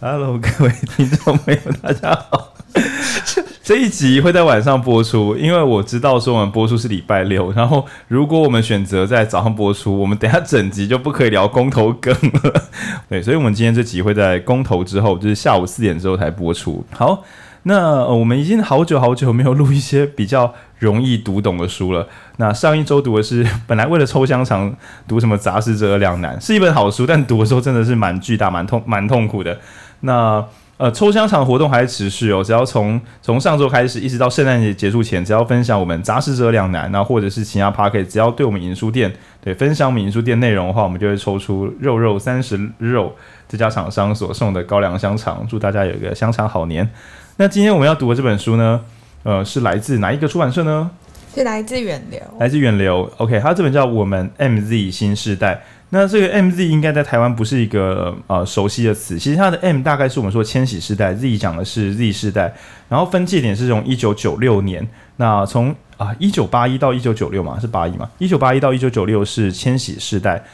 Hello，各位听众朋友，大家好。这一集会在晚上播出，因为我知道说我们播出是礼拜六，然后如果我们选择在早上播出，我们等下整集就不可以聊公投梗了。对，所以我们今天这集会在公投之后，就是下午四点之后才播出。好，那、我们已经好久好久没有录一些比较容易读懂的书了。那上一周读的是本来为了抽香肠读什么《杂食者两难》，是一本好书，但读的时候真的是蛮巨大、蛮痛、蛮痛苦的。那呃，抽香肠活动还是持续哦，只要从从上周开始，一直到圣诞节结束前，只要分享我们杂食者两难，那或者是其他 Podcast，只要对我们影书店对分享我们影书店内容的话，我们就会抽出肉肉三十肉这家厂商所送的高粱香肠，祝大家有一个香肠好年。那今天我们要读的这本书呢，呃，是来自哪一个出版社呢？是来自远流，来自远流。OK，它这本叫《我们 MZ 新时代》。那这个 MZ 应该在台湾不是一个呃熟悉的词，其实它的 M 大概是我们说千禧世代，Z 讲的是 Z 世代，然后分界点是从一九九六年，那从啊一九八一到一九九六嘛，是八一嘛，一九八一到一九九六是千禧世代。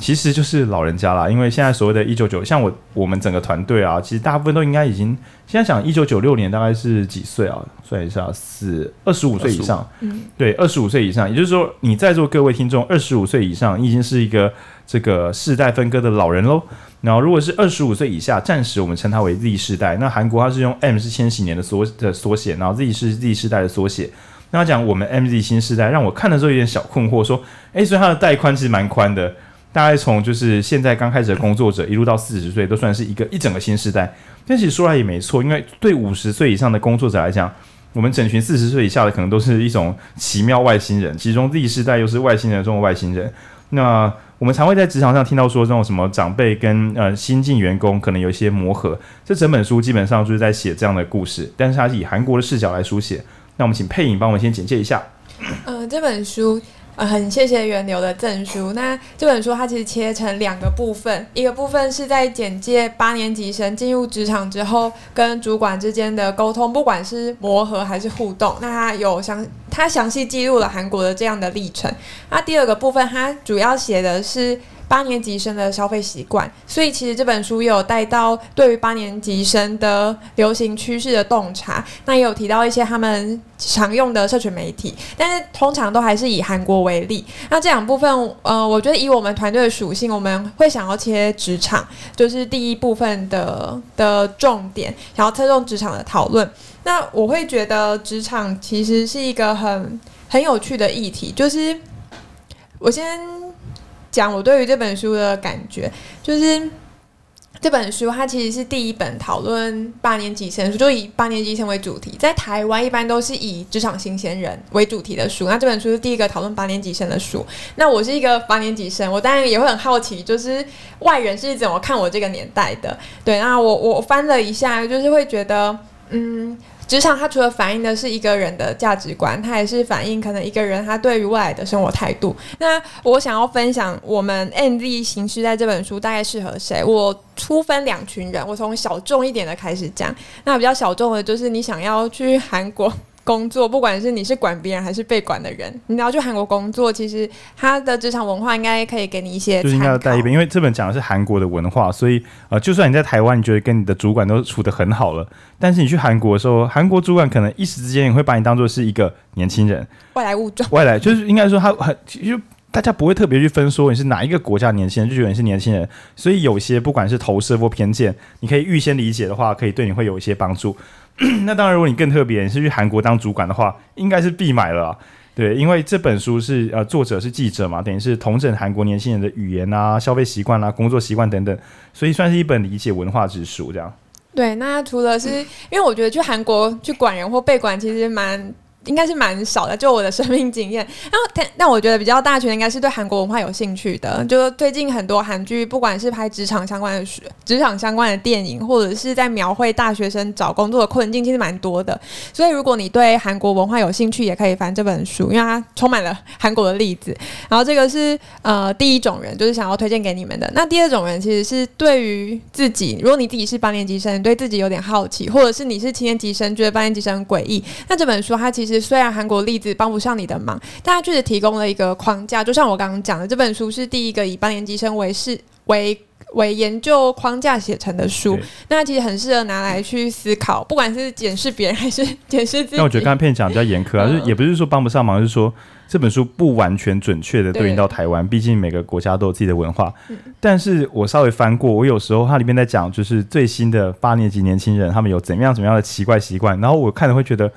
其实就是老人家啦，因为现在所谓的“一九九”，像我我们整个团队啊，其实大部分都应该已经现在想一九九六年大概是几岁啊？算一下，是二十五岁以上。嗯，对，二十五岁以上，也就是说你在座各位听众二十五岁以上，你已经是一个这个世代分割的老人喽。然后如果是二十五岁以下，暂时我们称它为 Z 世代。那韩国它是用 M 是千禧年的缩的缩写，然后 Z 是 Z 世代的缩写。那讲我们 MZ 新世代，让我看的时候有点小困惑，说，诶，所以它的带宽其实蛮宽的。大概从就是现在刚开始的工作者一路到四十岁，都算是一个一整个新时代。但其实说来也没错，因为对五十岁以上的工作者来讲，我们整群四十岁以下的可能都是一种奇妙外星人，其中 Z 世代又是外星人中的外星人。那我们常会在职场上听到说，这种什么长辈跟呃新进员工可能有一些磨合。这整本书基本上就是在写这样的故事，但是它是以韩国的视角来书写。那我们请佩颖帮我们先简介一下。呃，这本书。很谢谢源流的赠书。那这本书它其实切成两个部分，一个部分是在简介八年级生进入职场之后跟主管之间的沟通，不管是磨合还是互动。那它有详，它详细记录了韩国的这样的历程。那第二个部分，它主要写的是。八年级生的消费习惯，所以其实这本书有带到对于八年级生的流行趋势的洞察，那也有提到一些他们常用的社群媒体，但是通常都还是以韩国为例。那这两部分，呃，我觉得以我们团队的属性，我们会想要切职场，就是第一部分的的重点，想要侧重职场的讨论。那我会觉得职场其实是一个很很有趣的议题，就是我先。讲我对于这本书的感觉，就是这本书它其实是第一本讨论八年级生书，就以八年级生为主题。在台湾一般都是以职场新鲜人为主题的书，那这本书是第一个讨论八年级生的书。那我是一个八年级生，我当然也会很好奇，就是外人是怎么看我这个年代的。对，那我我翻了一下，就是会觉得，嗯。职场它除了反映的是一个人的价值观，它也是反映可能一个人他对于未来的生活态度。那我想要分享我们 MZ 新世代这本书大概适合谁？我初分两群人，我从小众一点的开始讲。那比较小众的就是你想要去韩国。工作，不管是你是管别人还是被管的人，你要去韩国工作，其实他的职场文化应该可以给你一些。就是应该要带一遍，因为这本讲的是韩国的文化，所以呃，就算你在台湾，你觉得跟你的主管都处得很好了，但是你去韩国的时候，韩国主管可能一时之间也会把你当做是一个年轻人，外来物种。外来就是应该说他很，就大家不会特别去分说你是哪一个国家年轻人，就觉得你是年轻人，所以有些不管是投射或偏见，你可以预先理解的话，可以对你会有一些帮助。那当然，如果你更特别，你是去韩国当主管的话，应该是必买了。对，因为这本书是呃，作者是记者嘛，等于是同整韩国年轻人的语言啊、消费习惯啊、工作习惯等等，所以算是一本理解文化之书这样。对，那除了是因为我觉得去韩国去管人或被管，其实蛮。应该是蛮少的，就我的生命经验。然后，但但我觉得比较大群应该是对韩国文化有兴趣的。就是最近很多韩剧，不管是拍职场相关的、职场相关的电影，或者是在描绘大学生找工作的困境，其实蛮多的。所以，如果你对韩国文化有兴趣，也可以翻这本书，因为它充满了韩国的例子。然后，这个是呃第一种人，就是想要推荐给你们的。那第二种人其实是对于自己，如果你自己是八年级生，对自己有点好奇，或者是你是七年级生，觉得八年级生很诡异，那这本书它其实。虽然韩国例子帮不上你的忙，但它确实提供了一个框架。就像我刚刚讲的，这本书是第一个以八年级生为是为为研究框架写成的书，对那其实很适合拿来去思考，不管是检视别人还是 检视自己。那我觉得刚才片讲比较严苛啊，就也不是说帮不上忙，就是说这本书不完全准确的对应到台湾，毕竟每个国家都有自己的文化。但是我稍微翻过，我有时候它里面在讲，就是最新的八年级年轻人他们有怎么样怎么样的奇怪习惯，然后我看了会觉得。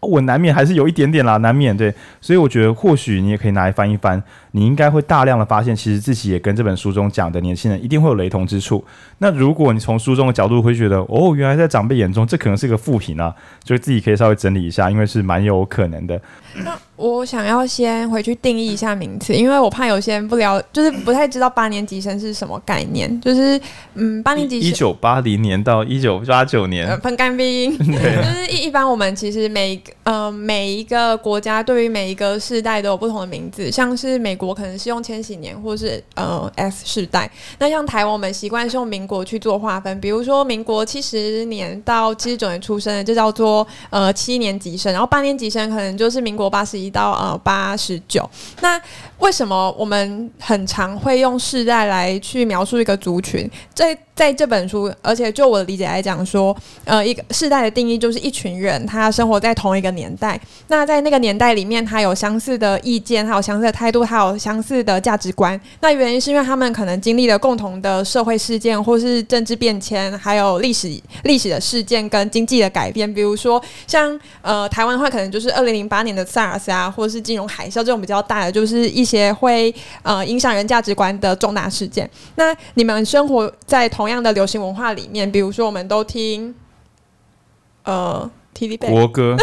我难免还是有一点点啦，难免对，所以我觉得或许你也可以拿来翻一翻，你应该会大量的发现，其实自己也跟这本书中讲的年轻人一定会有雷同之处。那如果你从书中的角度会觉得，哦，原来在长辈眼中这可能是个负评啊，就自己可以稍微整理一下，因为是蛮有可能的。那我想要先回去定义一下名词，因为我怕有些人不了，就是不太知道八年级生是什么概念。就是嗯，八年级一九八零年到一九八九年，喷干冰，就是一一般我们其实每呃每一个国家对于每一个世代都有不同的名字，像是美国可能是用千禧年或是呃 S 世代，那像台湾我们习惯是用民国去做划分，比如说民国七十年到七十九年出生的就叫做呃七年级生，然后八年级生可能就是民国八十一。到呃八十九，那为什么我们很常会用世代来去描述一个族群？在在这本书，而且就我的理解来讲，说呃一个世代的定义就是一群人，他生活在同一个年代。那在那个年代里面，他有相似的意见，还有相似的态度，还有相似的价值观。那原因是因为他们可能经历了共同的社会事件，或是政治变迁，还有历史历史的事件跟经济的改变。比如说像呃台湾的话，可能就是二零零八年的 SARS 啊。或是金融海啸这种比较大的，就是一些会呃影响人价值观的重大事件。那你们生活在同样的流行文化里面，比如说我们都听呃 TVB 国歌，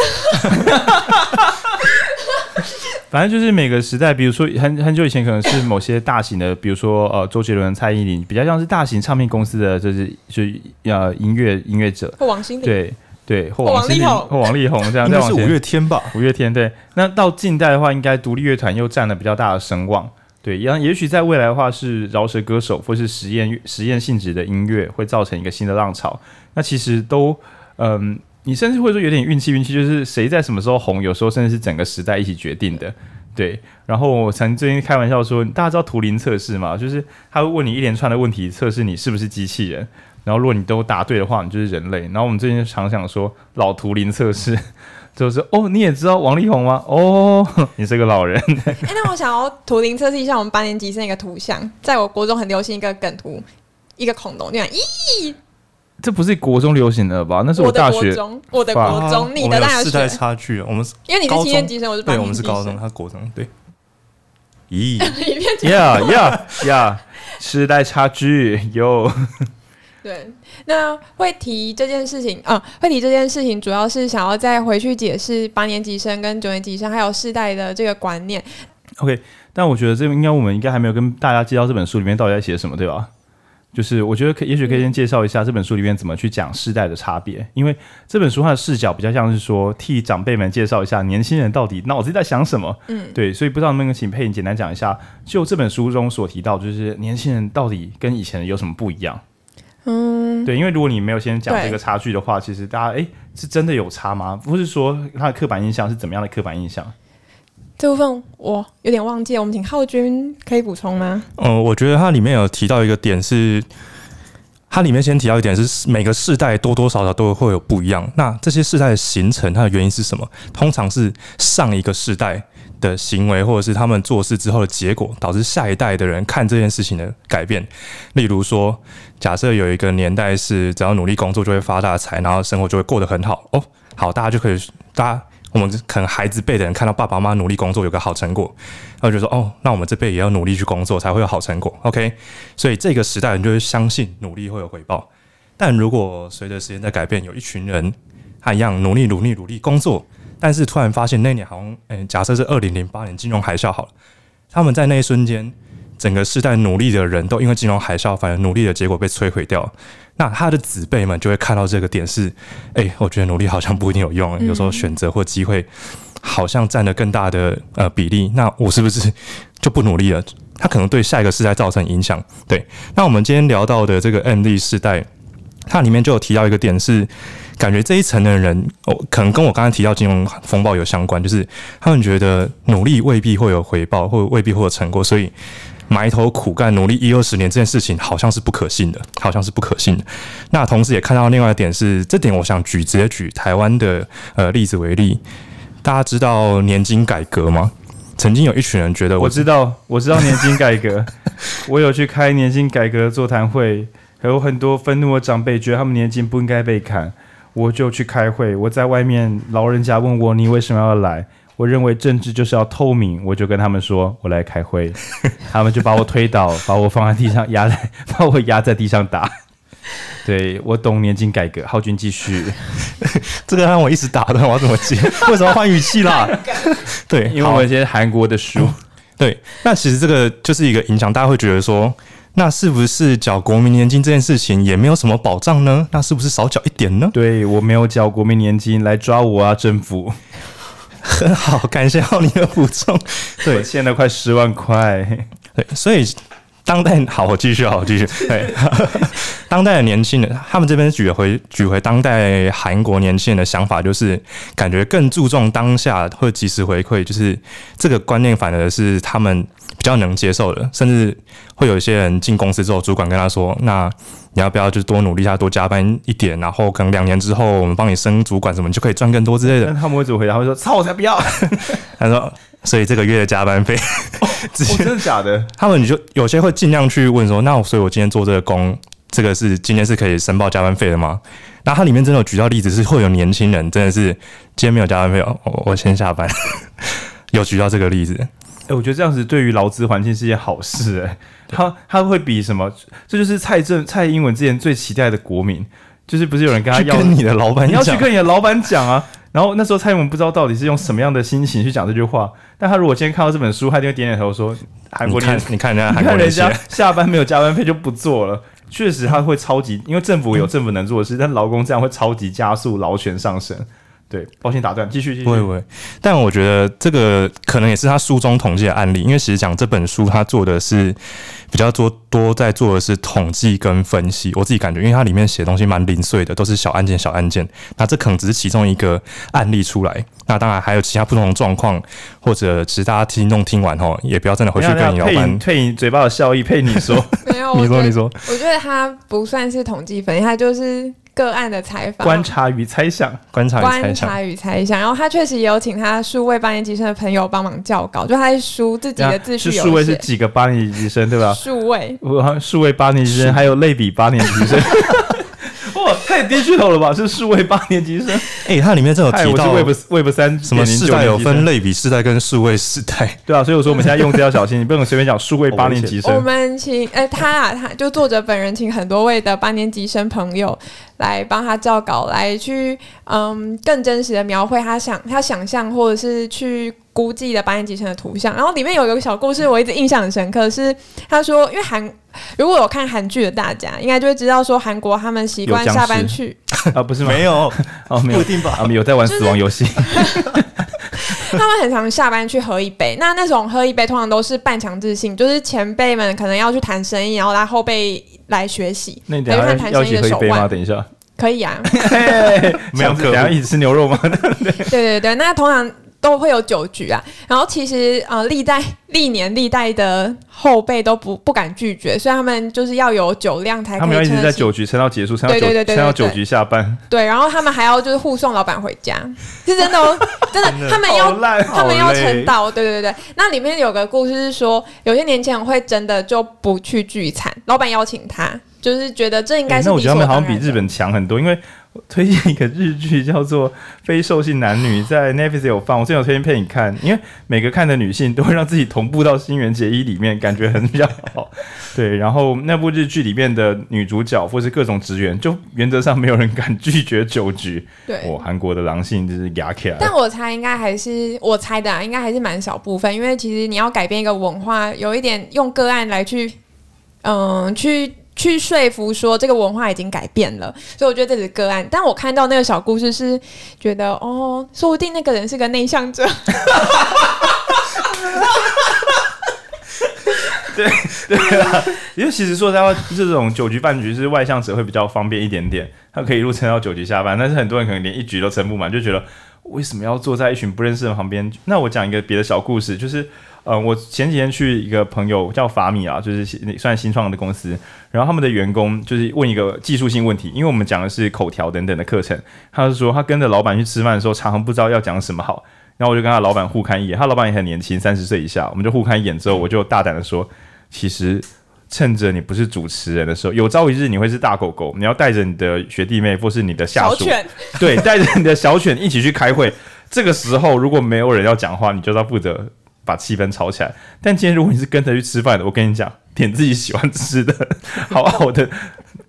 反正就是每个时代，比如说很很久以前可能是某些大型的，比如说呃周杰伦、蔡依林，比较像是大型唱片公司的，就是就是呃音乐音乐者，王心凌对。对，或王力宏，或王力宏这样，应该是五月天吧？五月天对。那到近代的话，应该独立乐团又占了比较大的声望。对，然后也许在未来的话，是饶舌歌手或是实验实验性质的音乐会造成一个新的浪潮。那其实都，嗯，你甚至会说有点运气，运气就是谁在什么时候红，有时候甚至是整个时代一起决定的。对。然后我曾最近开玩笑说，大家知道图灵测试吗？就是他会问你一连串的问题，测试你是不是机器人。然后，如果你都答对的话，你就是人类。然后我们最近常想说，老图灵测试，就是哦，你也知道王力宏吗？哦，你是个老人。哎，那我想要图灵测试一下我们八年级生一个图像，在我国中很流行一个梗图，一个恐龙这样。咦，这不是国中流行的吧？那是我大学。我的国中，我的国中，你的大学。世代差距，我们因为你是七年级生，我是八年级生。对，我们是高中，他国中。对。咦，Yeah Yeah Yeah，世代差距有。对，那会提这件事情啊，会提这件事情，主要是想要再回去解释八年级生跟九年级生还有世代的这个观念。OK，但我觉得这应该我们应该还没有跟大家介绍这本书里面到底在写什么，对吧？就是我觉得可也许可以先介绍一下这本书里面怎么去讲世代的差别，因为这本书它的视角比较像是说替长辈们介绍一下年轻人到底脑子里在想什么。嗯，对，所以不知道能不能请佩颖简单讲一下，就这本书中所提到，就是年轻人到底跟以前有什么不一样？嗯，对，因为如果你没有先讲这个差距的话，其实大家哎，是真的有差吗？不是说他的刻板印象是怎么样的刻板印象？这部分我有点忘记了，我们请浩君可以补充吗？嗯，我觉得它里面有提到一个点是，它里面先提到一点是每个世代多多少少都会有不一样。那这些世代的形成，它的原因是什么？通常是上一个世代。的行为，或者是他们做事之后的结果，导致下一代的人看这件事情的改变。例如说，假设有一个年代是只要努力工作就会发大财，然后生活就会过得很好哦。好，大家就可以，大家我们可能孩子辈的人看到爸爸妈妈努力工作有个好成果，然后就说哦，那我们这辈也要努力去工作才会有好成果。OK，所以这个时代人就会相信努力会有回报。但如果随着时间在改变，有一群人他一样努力努力努力工作。但是突然发现那年好像，诶、假设是二零零八年金融海啸好了，他们在那一瞬间，整个世代努力的人都因为金融海啸，反而努力的结果被摧毁掉。那他的子辈们就会看到这个点是，诶、欸，我觉得努力好像不一定有用，有时候选择或机会好像占了更大的呃比例。那我是不是就不努力了？他可能对下一个世代造成影响。对，那我们今天聊到的这个 MZ 世代，它里面就有提到一个点是。感觉这一层的人，哦，可能跟我刚才提到金融风暴有相关，就是他们觉得努力未必会有回报，或未必会有成果，所以埋头苦干努力一二十年这件事情，好像是不可信的，好像是不可信的。那同时也看到另外一点是，这点我想举直接举台湾的呃例子为例，大家知道年金改革吗？曾经有一群人觉得我，我知道，我知道年金改革，我有去开年金改革座谈会，还有很多愤怒的长辈觉得他们年金不应该被砍，我就去开会。我在外面，老人家问我，你为什么要来？我认为政治就是要透明，我就跟他们说，我来开会，他们就把我推倒，把我放在地上压在，把我压在地上打。对，我懂年金改革，浩君继续。这个让我一直打的，我要怎么接？为什么换语气啦？对，因为我一些韩国的书。对，那其实这个就是一个影响，大家会觉得说，那是不是缴国民年金这件事情也没有什么保障呢？那是不是少缴一点呢？对，我没有缴国民年金，来抓我啊，政府！很 好，感谢浩你的补充。对，欠了快十万块。对，所以。当代好，我继续，好，我继续。对，当代的年轻人，他们这边举回举回当代韩国年轻人的想法，就是感觉更注重当下或及时回馈，就是这个观念反而是他们比较能接受的。甚至会有一些人进公司之后，主管跟他说：“那你要不要就多努力一下，多加班一点，然后可能两年之后我们帮你升主管什么，你就可以赚更多之类的。”他们会怎么回答？会说：“操，我才不要！” 他说。所以这个月的加班费，哦，真的假的？他们你就有些会尽量去问说，那所以我今天做这个工，这个是今天是可以申报加班费的吗？那它里面真的有举到例子，是会有年轻人真的是今天没有加班费哦，我我先下班，有举到这个例子。哎，我觉得这样子对于劳资环境是件好事哎，他他会比什么？这就是蔡政蔡英文之前最期待的国民，就是不是有人跟他要跟你的老板，你要去跟你的老板讲啊。然后那时候蔡英文不知道到底是用什么样的心情去讲这句话，但他如果今天看到这本书，他就会点点头说：“韩国人，你看人家，韩国人家下班没有加班费就不做了。”确实他会超级，因为政府有政府能做的事，但劳工这样会超级加速劳权上升。对，抱歉打断，继续继续。不会不会，但我觉得这个可能也是他书中统计的案例，因为其实讲这本书他做的是比较多多在做的是统计跟分析。我自己感觉，因为它里面写的东西蛮零碎的，都是小案件小案件。那这可能只是其中一个案例出来，那当然还有其他不同的状况，或者其实大家听众听完后，也不要真的回去跟你老板配你嘴巴的笑意，配你说。没有，你说你说，我觉得他不算是统计分析，他就是。个案的采访、观察与猜想、观察、观察与猜想，然后他确实也有请他数位八年级生的朋友帮忙校稿，就他在书自己的自序有数位是几个八年级生对吧？数位，我数位八年级生还有类比八年级生。哇，太低噱头了吧？是数位八年级生。哎、欸，它里面真有提到 Web Web 三什么世代有分类比世代跟数位世代，对啊，所以我说我们现在用字要小心，你不能随便讲数位八年级生。我们请哎、欸，他啊，他就作者本人请很多位的八年级生朋友来帮他照稿，来去嗯更真实的描绘他想他想象或者是去。估计的八年级生的图像，然后里面有一个小故事，我一直印象很深刻。是他说，因为韩如果有看韩剧的大家，应该就会知道说，韩国他们习惯下班去 啊，不是吗？没有 哦，没有，不一定吧？他们有在玩死亡游戏。就是、他们很常下班去喝一杯，那那种喝一杯通常都是半强制性，就是前辈们可能要去谈生意，然后拉后辈来学习。那你等下要一起喝一杯吗？等一下，可以啊。没有，等下一起吃牛肉吗？对对对，那通常。都会有酒局啊，然后其实呃历代历年历代的后辈都不不敢拒绝，所以他们就是要有酒量才可以。他们要一直在酒局撑到结束，撑到酒，撑到酒局下班。对，然后他们还要就是护送老板回家，是 真的哦，真的，他们要他们要撑到，对对对对。那里面有个故事是说，有些年轻人会真的就不去聚餐，老板邀请他，就是觉得这应该是。那我觉得他们好像比日本强很多，因为。推荐一个日剧叫做《非兽性男女》，在 Netflix 有放。我最近有推荐配你看，因为每个看的女性都会让自己同步到新垣结衣里面，感觉很比较好。对，然后那部日剧里面的女主角或是各种职员，就原则上没有人敢拒绝酒局。对，我韩国的狼性就是牙起来。但我猜应该还是我猜的啊，应该还是蛮少部分，因为其实你要改变一个文化，有一点用个案来去，嗯，去。去说服说这个文化已经改变了，所以我觉得这是个案。但我看到那个小故事是觉得哦，说不定那个人是个内向者。对对啊，因为其实说实话，这种酒局饭局是外向者会比较方便一点点，他可以一路撑到酒局下班。但是很多人可能连一局都撑不满，就觉得为什么要坐在一群不认识的旁边？那我讲一个别的小故事，就是。呃，我前几天去一个朋友叫法米啊，就是算新创的公司，然后他们的员工就是问一个技术性问题，因为我们讲的是口条等等的课程，他就说他跟着老板去吃饭的时候，常常不知道要讲什么好，然后我就跟他老板互看一眼，他老板也很年轻，三十岁以下，我们就互看一眼之后，我就大胆的说，其实趁着你不是主持人的时候，有朝一日你会是大狗狗，你要带着你的学弟妹或是你的下属，犬对，带着你的小犬一起去开会，这个时候如果没有人要讲话，你就要负责。把气氛炒起来。但今天如果你是跟着去吃饭的，我跟你讲，点自己喜欢吃的，好好的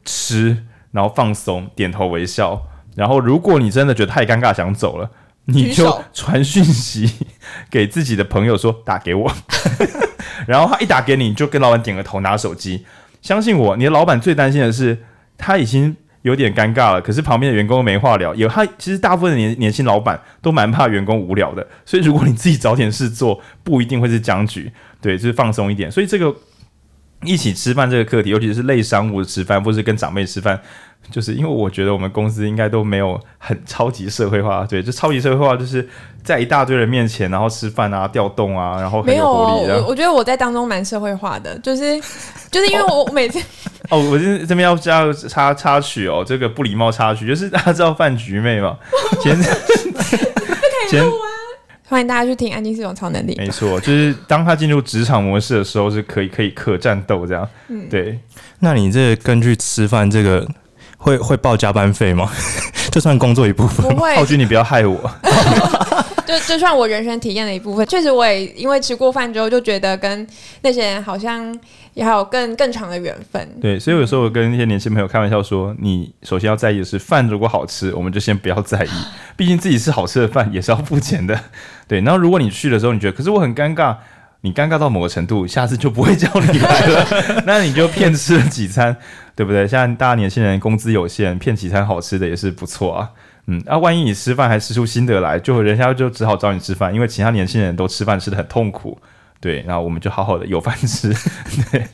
吃，然后放松，点头微笑。然后如果你真的觉得太尴尬想走了，你就 传讯息给自己的朋友说打给我，然后他一打给你，你就跟老板点个头，拿手机。相信我，你的老板最担心的是他已经。有点尴尬了，可是旁边的员工没话聊。有他，其实大部分的年年轻老板都蛮怕员工无聊的，所以如果你自己找点事做，不一定会是僵局。对，就是放松一点。所以这个一起吃饭这个课题，尤其是类商务吃饭，或是跟长辈吃饭，就是因为我觉得我们公司应该都没有很超级社会化。对，就超级社会化，就是在一大堆人面前，然后吃饭啊，调动啊，然后。没有，我我觉得我在当中蛮社会化的，就是就是因为我每次。哦，我这这边要加插插曲哦，这个不礼貌插曲，就是大家知道饭局妹嘛？前前欢迎大家去听《安静是种超能力》。没错，就是当他进入职场模式的时候，是可以可以可战斗这样。嗯，对。那你这根据吃饭这个会会报加班费吗？就算工作一部分？不会。浩君，你不要害我。就就算我人生体验的一部分，确实我也因为吃过饭之后，就觉得跟那些人好像。也还有更更长的缘分。对，所以有时候我跟那些年轻朋友开玩笑说：“你首先要在意的是饭如果好吃，我们就先不要在意，毕竟自己吃好吃的饭也是要付钱的。”对，然后如果你去的时候你觉得，可是我很尴尬，你尴尬到某个程度，下次就不会叫你来了，那你就骗吃了几餐，对不对？像大家年轻人工资有限，骗几餐好吃的也是不错啊。嗯，那、啊、万一你吃饭还吃出心得来，就人家就只好找你吃饭，因为其他年轻人都吃饭吃的很痛苦。对，然后我们就好好的有饭吃。对，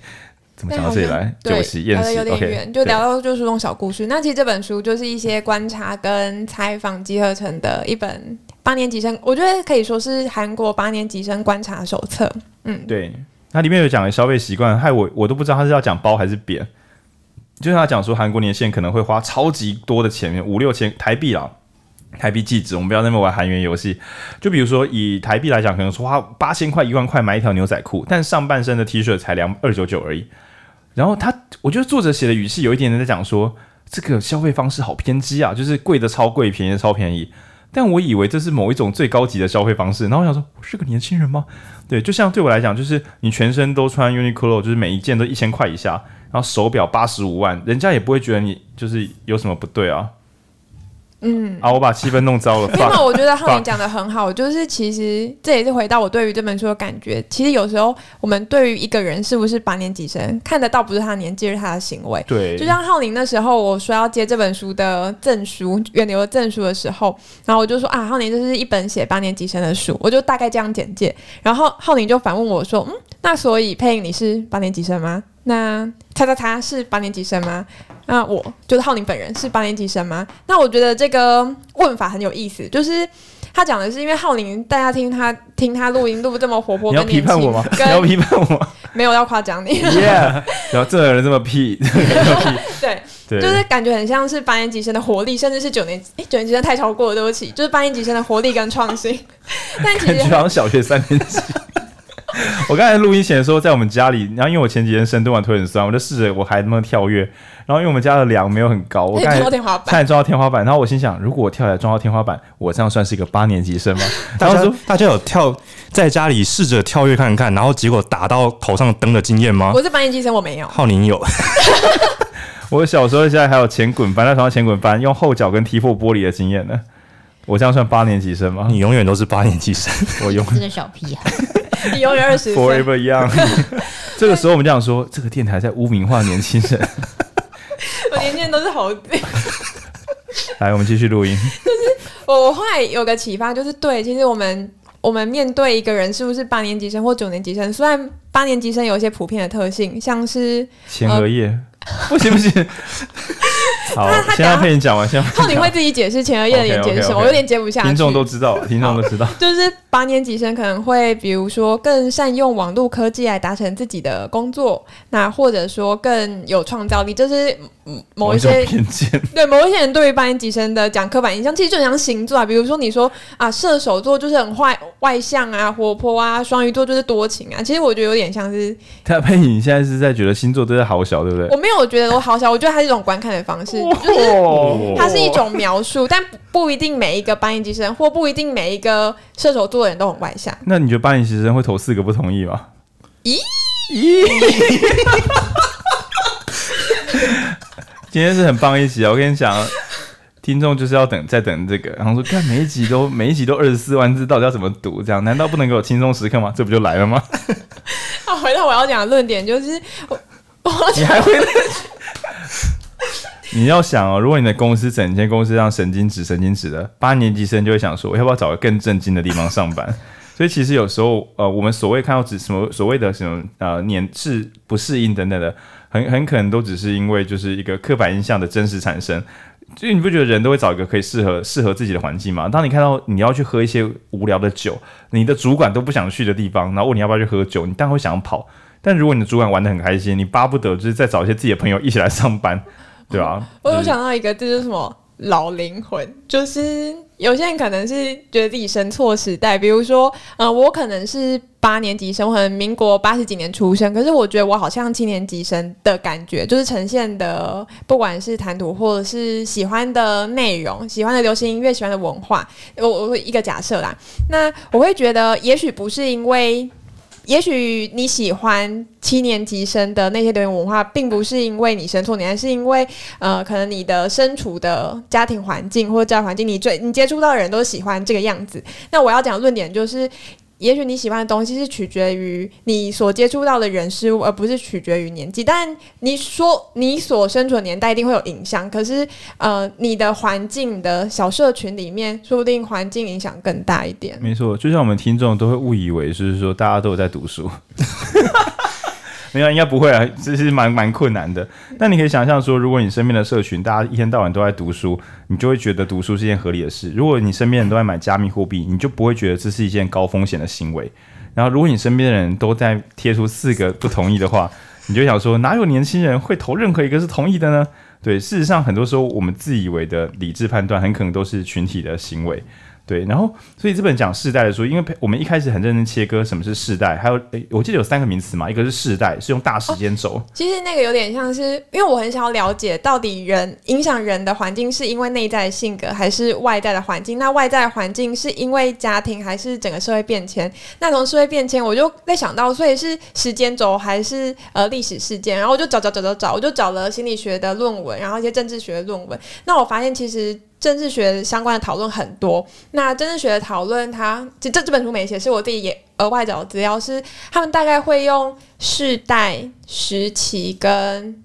怎么讲到这里来？对，聊得有点远，okay, 就聊到就是这种小故事。那其实这本书就是一些观察跟采访集合成的一本八年级生，我觉得可以说是韩国八年级生观察手册。嗯，对，那里面有讲的消费习惯，害我我都不知道他是要讲褒还是贬。就是他讲说韩国年轻人可能会花超级多的钱，五六千台币啊。台币计值，我们不要那么玩韩元游戏。就比如说以台币来讲，可能说花八千块、一万块买一条牛仔裤，但上半身的 T 恤才两二九九而已。然后他，我觉得作者写的语气有一点点在讲说，这个消费方式好偏激啊，就是贵的超贵，便宜的超便宜。但我以为这是某一种最高级的消费方式。然后我想说，我是个年轻人吗？对，就像对我来讲，就是你全身都穿 Uniqlo，就是每一件都一千块以下，然后手表八十五万，人家也不会觉得你就是有什么不对啊。嗯，啊，我把气氛弄糟了。没有，我觉得浩宁讲的很好，就是其实这也是回到我对于这本书的感觉。其实有时候我们对于一个人是不是八年级生，看得到不是他的年纪，是他的行为。对，就像浩宁那时候我说要接这本书的证书，远流的证书的时候，然后我就说啊，浩宁这是一本写八年级生的书，我就大概这样简介。然后浩宁就反问我说，嗯，那所以配音你是八年级生吗？那他他他是八年级生吗？那我就是浩宁本人是八年级生吗？那我觉得这个问法很有意思，就是他讲的是因为浩宁，大家听他听他录音录这么活泼，你要批判我吗？你要批判我？没有要夸奖你。Yeah，然后这个人这么屁，对对，就是感觉很像是八年级生的活力，甚至是九年诶九年级生太超过了，对不起，就是八年级生的活力跟创新。但其实好像小学三年级。我刚才录音前说在我们家里，然后因为我前几天深蹲完腿很酸，我就试着我还能跳跃，然后因为我们家的梁没有很高，我刚才差点撞到天花板，然后我心想，如果我跳起来撞到天花板，我这样算是一个八年级生吗？大家说大家有跳在家里试着跳跃看看，然后结果打到头上灯的经验吗？我是八年级生，我没有。浩宁有。我小时候现在还有前滚翻在床上前滚翻，用后脚跟踢破玻璃的经验呢。我这样算八年级生吗？你永远都是八年级生，我永远是个小屁孩。你永远二十岁，Forever Young。这个时候我们这样说，这个电台在污名化年轻人。我年轻人都是猴子。来，我们继续录音。就是我后来有个启发，就是对，其实我们我们面对一个人是不是八年级生或九年级生，虽然八年级生有一些普遍的特性，像是前额叶，不行不行，好，现在佩妮讲完，先。浩鼎会自己解释前额叶的连接是什么，我有点接不下去。听众都知道，听众都知道，就是八年级生可能会，比如说更善用网络科技来达成自己的工作，那或者说更有创造力，就是某一些偏见。对某一些人对于八年级生的讲刻板印象，其实就很像星座啊，比如说你说啊，射手座就是很坏、外向啊、活泼啊，双鱼座就是多情啊。其实我觉得有点像是。他佩妮现在是在觉得星座都是好小，对不对？我没有觉得我好小，我觉得它是一种观看的方式，就是它是一种描述，但不一定每一个八年级生或不一定每一个射手座的人都很外向。那你觉得八年级生会投四个不同意吗？咦咦！今天是很棒一集啊！我跟你讲，听众就是要等，在等这个，然后说看每一集都每一集都二十四万字，到底要怎么读？这样难道不能给我轻松时刻吗？这不就来了吗？啊，回到我要讲的论点，就是我，我你还会？你要想哦，如果你的公司整间公司让神经质、神经质的八年级生就会想说，我要不要找个更正经的地方上班？所以其实有时候，呃，我们所谓看到只什么所谓的什么呃年适不适应等等的，很很可能都只是因为就是一个刻板印象的真实产生。所以你不觉得人都会找一个可以适合适合自己的环境吗？当你看到你要去喝一些无聊的酒，你的主管都不想去的地方，然后问你要不要去喝酒，你当然会想要跑。但如果你的主管玩得很开心，你巴不得就是再找一些自己的朋友一起来上班。对啊，我有想到一个，这就是什么老灵魂，就是有些人可能是觉得自己生错时代，比如说，嗯、呃，我可能是八年级生，我可能民国八十几年出生，可是我觉得我好像七年级生的感觉，就是呈现的，不管是谈吐或者是喜欢的内容、喜欢的流行音乐、喜欢的文化，我我会一个假设啦，那我会觉得，也许不是因为。也许你喜欢七年级生的那些流行文化，并不是因为你生错年，而是因为呃，可能你的身处的家庭环境或者教育环境，你最你接触到的人都喜欢这个样子。那我要讲论点就是。也许你喜欢的东西是取决于你所接触到的人事物，而不是取决于年纪。但你说你所身处的年代一定会有影响，可是呃，你的环境的小社群里面，说不定环境影响更大一点。没错，就像我们听众都会误以为，就是说大家都有在读书。没有，应该不会啊，这是蛮蛮困难的。但你可以想象说，如果你身边的社群大家一天到晚都在读书，你就会觉得读书是件合理的事。如果你身边人都在买加密货币，你就不会觉得这是一件高风险的行为。然后，如果你身边的人都在贴出四个不同意的话，你就想说，哪有年轻人会投任何一个是同意的呢？对，事实上，很多时候我们自以为的理智判断，很可能都是群体的行为。对，然后所以这本讲世代的书，因为我们一开始很认真切割什么是世代，还有诶，我记得有三个名词嘛，一个是世代，是用大时间轴。其实那个有点像是，因为我很想要了解到底人影响人的环境是因为内在的性格还是外在的环境？那外在的环境是因为家庭还是整个社会变迁？那从社会变迁，我就在想到，所以是时间轴还是呃历史事件？然后我就找找找找找，我就找了心理学的论文，然后一些政治学的论文。那我发现其实。政治学相关的讨论很多，那政治学的讨论，它这这本书没写，是我自己也额外找的资料，是他们大概会用世代、时期跟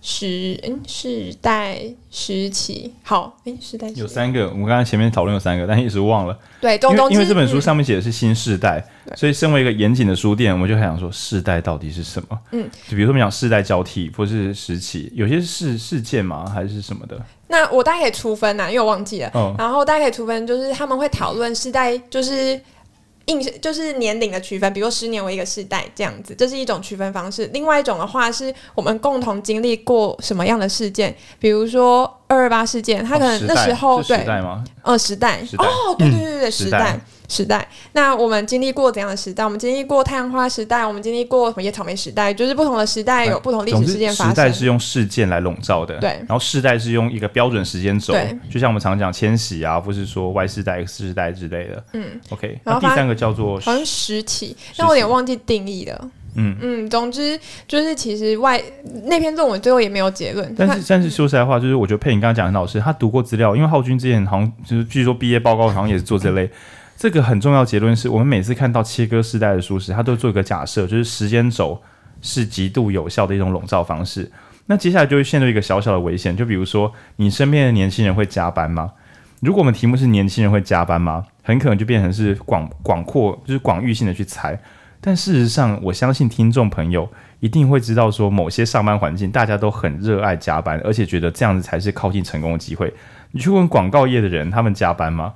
时嗯世代时期，好，哎，世代有三个，我们刚才前面讨论有三个，但一直忘了。对，因为因为这本书上面写的是新世代，嗯、所以身为一个严谨的书店，我们就很想说世代到底是什么？嗯，就比如说我们讲世代交替或是时期，有些是事件吗？还是什么的？那我大概可以出分呐，因为我忘记了。哦、然后大概可以出分，就是他们会讨论世代，就是硬就是年龄的区分，比如十年为一个世代这样子，这是一种区分方式。另外一种的话，是我们共同经历过什么样的事件，比如说二二八事件，他可能那时候、哦、时代吗？对，呃，时代。哦，对对对对，嗯、时代。时代，那我们经历过怎样的时代？我们经历过太阳花时代，我们经历过什么野草莓时代？就是不同的时代有不同历史事件发生。时代是用事件来笼罩的，对。然后世代是用一个标准时间轴，就像我们常讲千禧啊，或是说 Y 世代、X 世代之类的。嗯，OK。然后第三个叫做好像实体，但我有点忘记定义了。嗯嗯，总之就是其实外那篇论文最后也没有结论。但是但是说实在话，就是我觉得佩妮刚刚讲的老师他读过资料，因为浩君之前好像就是据说毕业报告好像也是做这类。这个很重要结论是我们每次看到切割时代的书时，他都做一个假设，就是时间轴是极度有效的一种笼罩方式。那接下来就会陷入一个小小的危险，就比如说你身边的年轻人会加班吗？如果我们题目是年轻人会加班吗？很可能就变成是广广阔，就是广域性的去猜。但事实上，我相信听众朋友一定会知道，说某些上班环境大家都很热爱加班，而且觉得这样子才是靠近成功的机会。你去问广告业的人，他们加班吗？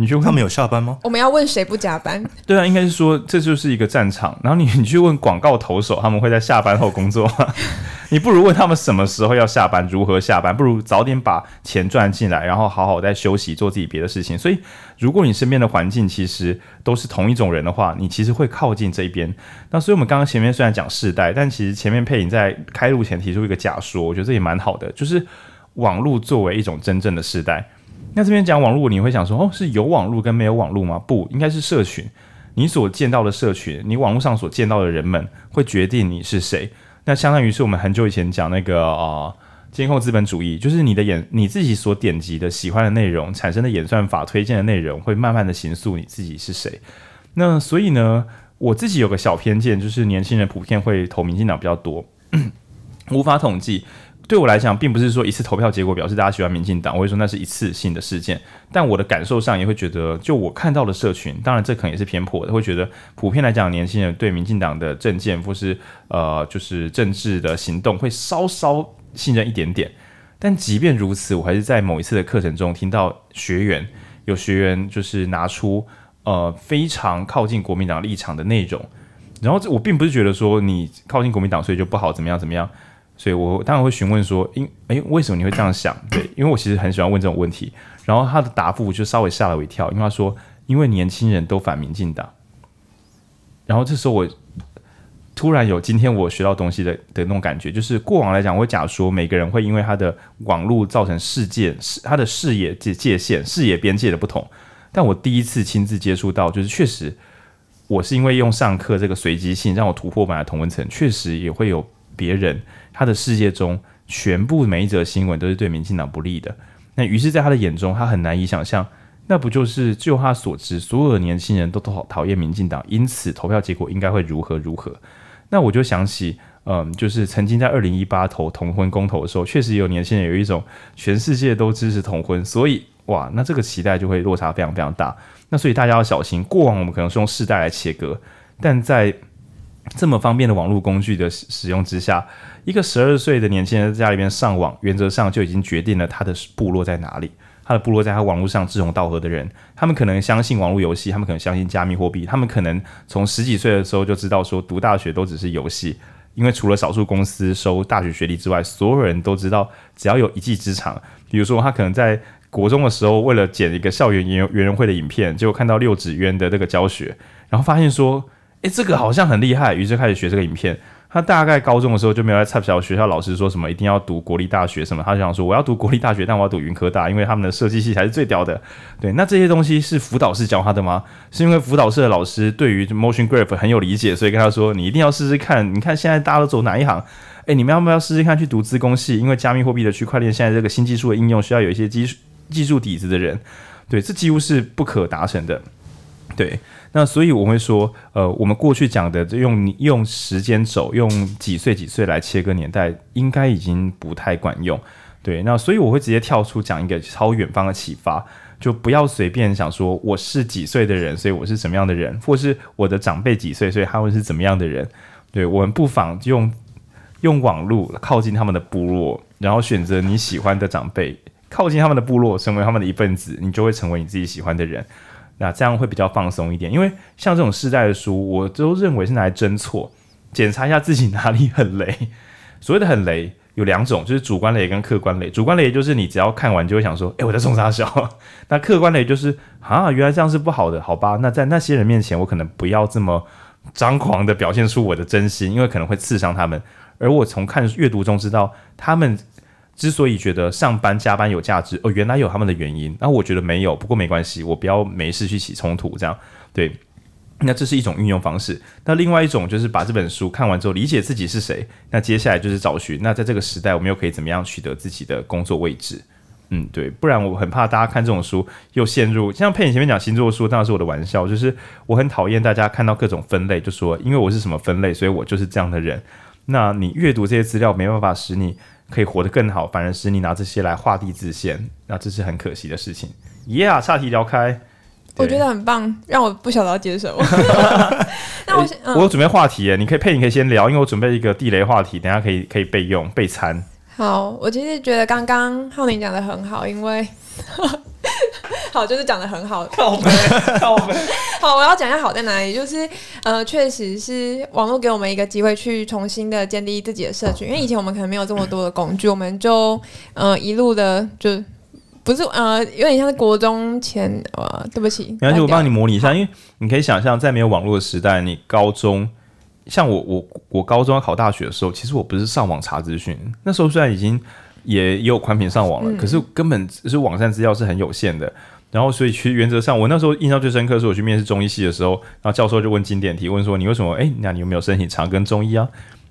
你去问他们有下班吗？我们要问谁不加班？对啊，应该是说这就是一个战场。然后你 你去问广告投手，他们会在下班后工作吗？你不如问他们什么时候要下班，如何下班，不如早点把钱赚进来，然后好好再休息，做自己别的事情。所以，如果你身边的环境其实都是同一种人的话，你其实会靠近这一边。那所以我们刚刚前面虽然讲世代，但其实前面佩影在开录前提出一个假说，我觉得这也蛮好的，就是网络作为一种真正的世代。那这边讲网络，你会想说，哦，是有网络跟没有网络吗？不，应该是社群。你所见到的社群，你网络上所见到的人们，会决定你是谁。那相当于是我们很久以前讲那个啊，监控资本主义，就是你的演你自己所点击的喜欢的内容产生的演算法推荐的内容，会慢慢的形塑你自己是谁。那所以呢，我自己有个小偏见，就是年轻人普遍会投民进党比较多，无法统计。对我来讲，并不是说一次投票结果表示大家喜欢民进党，我会说那是一次性的事件。但我的感受上也会觉得，就我看到的社群，当然这可能也是偏颇的，会觉得普遍来讲，年轻人对民进党的政见或是呃就是政治的行动会稍稍信任一点点。但即便如此，我还是在某一次的课程中听到学员有学员就是拿出呃非常靠近国民党立场的内容，然后我并不是觉得说你靠近国民党所以就不好怎么样怎么样。所以我当然会询问说，因诶，为什么你会这样想？对，因为我其实很喜欢问这种问题。然后他的答复就稍微吓了我一跳，因为他说，因为年轻人都反民进党。然后这时候我突然有今天我学到东西的的那种感觉，就是过往来讲，我会假说每个人会因为他的网络造成世界视他的视野界界限、视野边界的不同。但我第一次亲自接触到，就是确实我是因为用上课这个随机性让我突破本来同温层，确实也会有别人。他的世界中，全部每一则新闻都是对民进党不利的。那于是，在他的眼中，他很难以想象，那不就是就他所知，所有的年轻人都讨讨厌民进党，因此投票结果应该会如何如何？那我就想起，嗯，就是曾经在二零一八投同婚公投的时候，确实有年轻人有一种全世界都支持同婚，所以哇，那这个期待就会落差非常非常大。那所以大家要小心，过往我们可能是用世代来切割，但在这么方便的网络工具的使用之下，一个十二岁的年轻人在家里边上网，原则上就已经决定了他的部落在哪里。他的部落在他网络上志同道合的人，他们可能相信网络游戏，他们可能相信加密货币，他们可能从十几岁的时候就知道说读大学都只是游戏，因为除了少数公司收大学学历之外，所有人都知道只要有一技之长。比如说他可能在国中的时候为了剪一个校园园园游会的影片，结果看到六指渊的那个教学，然后发现说。诶，这个好像很厉害，于是开始学这个影片。他大概高中的时候就没有在插小学校，老师说什么一定要读国立大学什么，他就想说我要读国立大学，但我要读云科大，因为他们的设计系才是最屌的。对，那这些东西是辅导室教他的吗？是因为辅导室的老师对于 motion graph 很有理解，所以跟他说你一定要试试看。你看现在大家都走哪一行？诶，你们要不要试试看去读资工系？因为加密货币的区块链现在这个新技术的应用需要有一些技术技术底子的人。对，这几乎是不可达成的。对。那所以我会说，呃，我们过去讲的用用时间轴，用几岁几岁来切割年代，应该已经不太管用。对，那所以我会直接跳出讲一个超远方的启发，就不要随便想说我是几岁的人，所以我是什么样的人，或是我的长辈几岁，所以他会是怎么样的人。对，我们不妨用用网络靠近他们的部落，然后选择你喜欢的长辈，靠近他们的部落，成为他们的一份子，你就会成为你自己喜欢的人。那这样会比较放松一点，因为像这种世代的书，我都认为是拿来侦错，检查一下自己哪里很雷。所谓的很雷有两种，就是主观雷跟客观雷。主观雷就是你只要看完就会想说，诶，我在冲三小。那客观雷就是啊，原来这样是不好的，好吧？那在那些人面前，我可能不要这么张狂的表现出我的真心，因为可能会刺伤他们。而我从看阅读中知道他们。之所以觉得上班加班有价值，哦，原来有他们的原因。那我觉得没有，不过没关系，我不要没事去起冲突，这样对。那这是一种运用方式。那另外一种就是把这本书看完之后，理解自己是谁。那接下来就是找寻。那在这个时代，我们又可以怎么样取得自己的工作位置？嗯，对。不然我很怕大家看这种书又陷入，像佩颖前面讲星座书，当然是我的玩笑，就是我很讨厌大家看到各种分类，就说因为我是什么分类，所以我就是这样的人。那你阅读这些资料，没办法使你。可以活得更好，反而是你拿这些来画地自限，那这是很可惜的事情。Yeah，岔题聊开，我觉得很棒，让我不晓得要接什么。那我、嗯、我有准备话题耶，你可以配，你可以先聊，因为我准备一个地雷话题，等下可以可以备用备餐。好，我其实觉得刚刚浩宁讲的很好，因为 好就是讲的很好。靠背，靠背。好，我要讲一下好在哪里，就是呃，确实是网络给我们一个机会去重新的建立自己的社群，因为以前我们可能没有这么多的工具，我们就呃一路的就不是呃有点像是国中前呃，对不起，没关系，我帮你模拟一下，因为你可以想象在没有网络的时代，你高中。像我我我高中要考大学的时候，其实我不是上网查资讯，那时候虽然已经也，也有宽频上网了，嗯、可是根本是网站资料是很有限的。然后所以其实原则上，我那时候印象最深刻是我去面试中医系的时候，然后教授就问经典题，问说你为什么？哎，那你有没有申请长庚中医啊？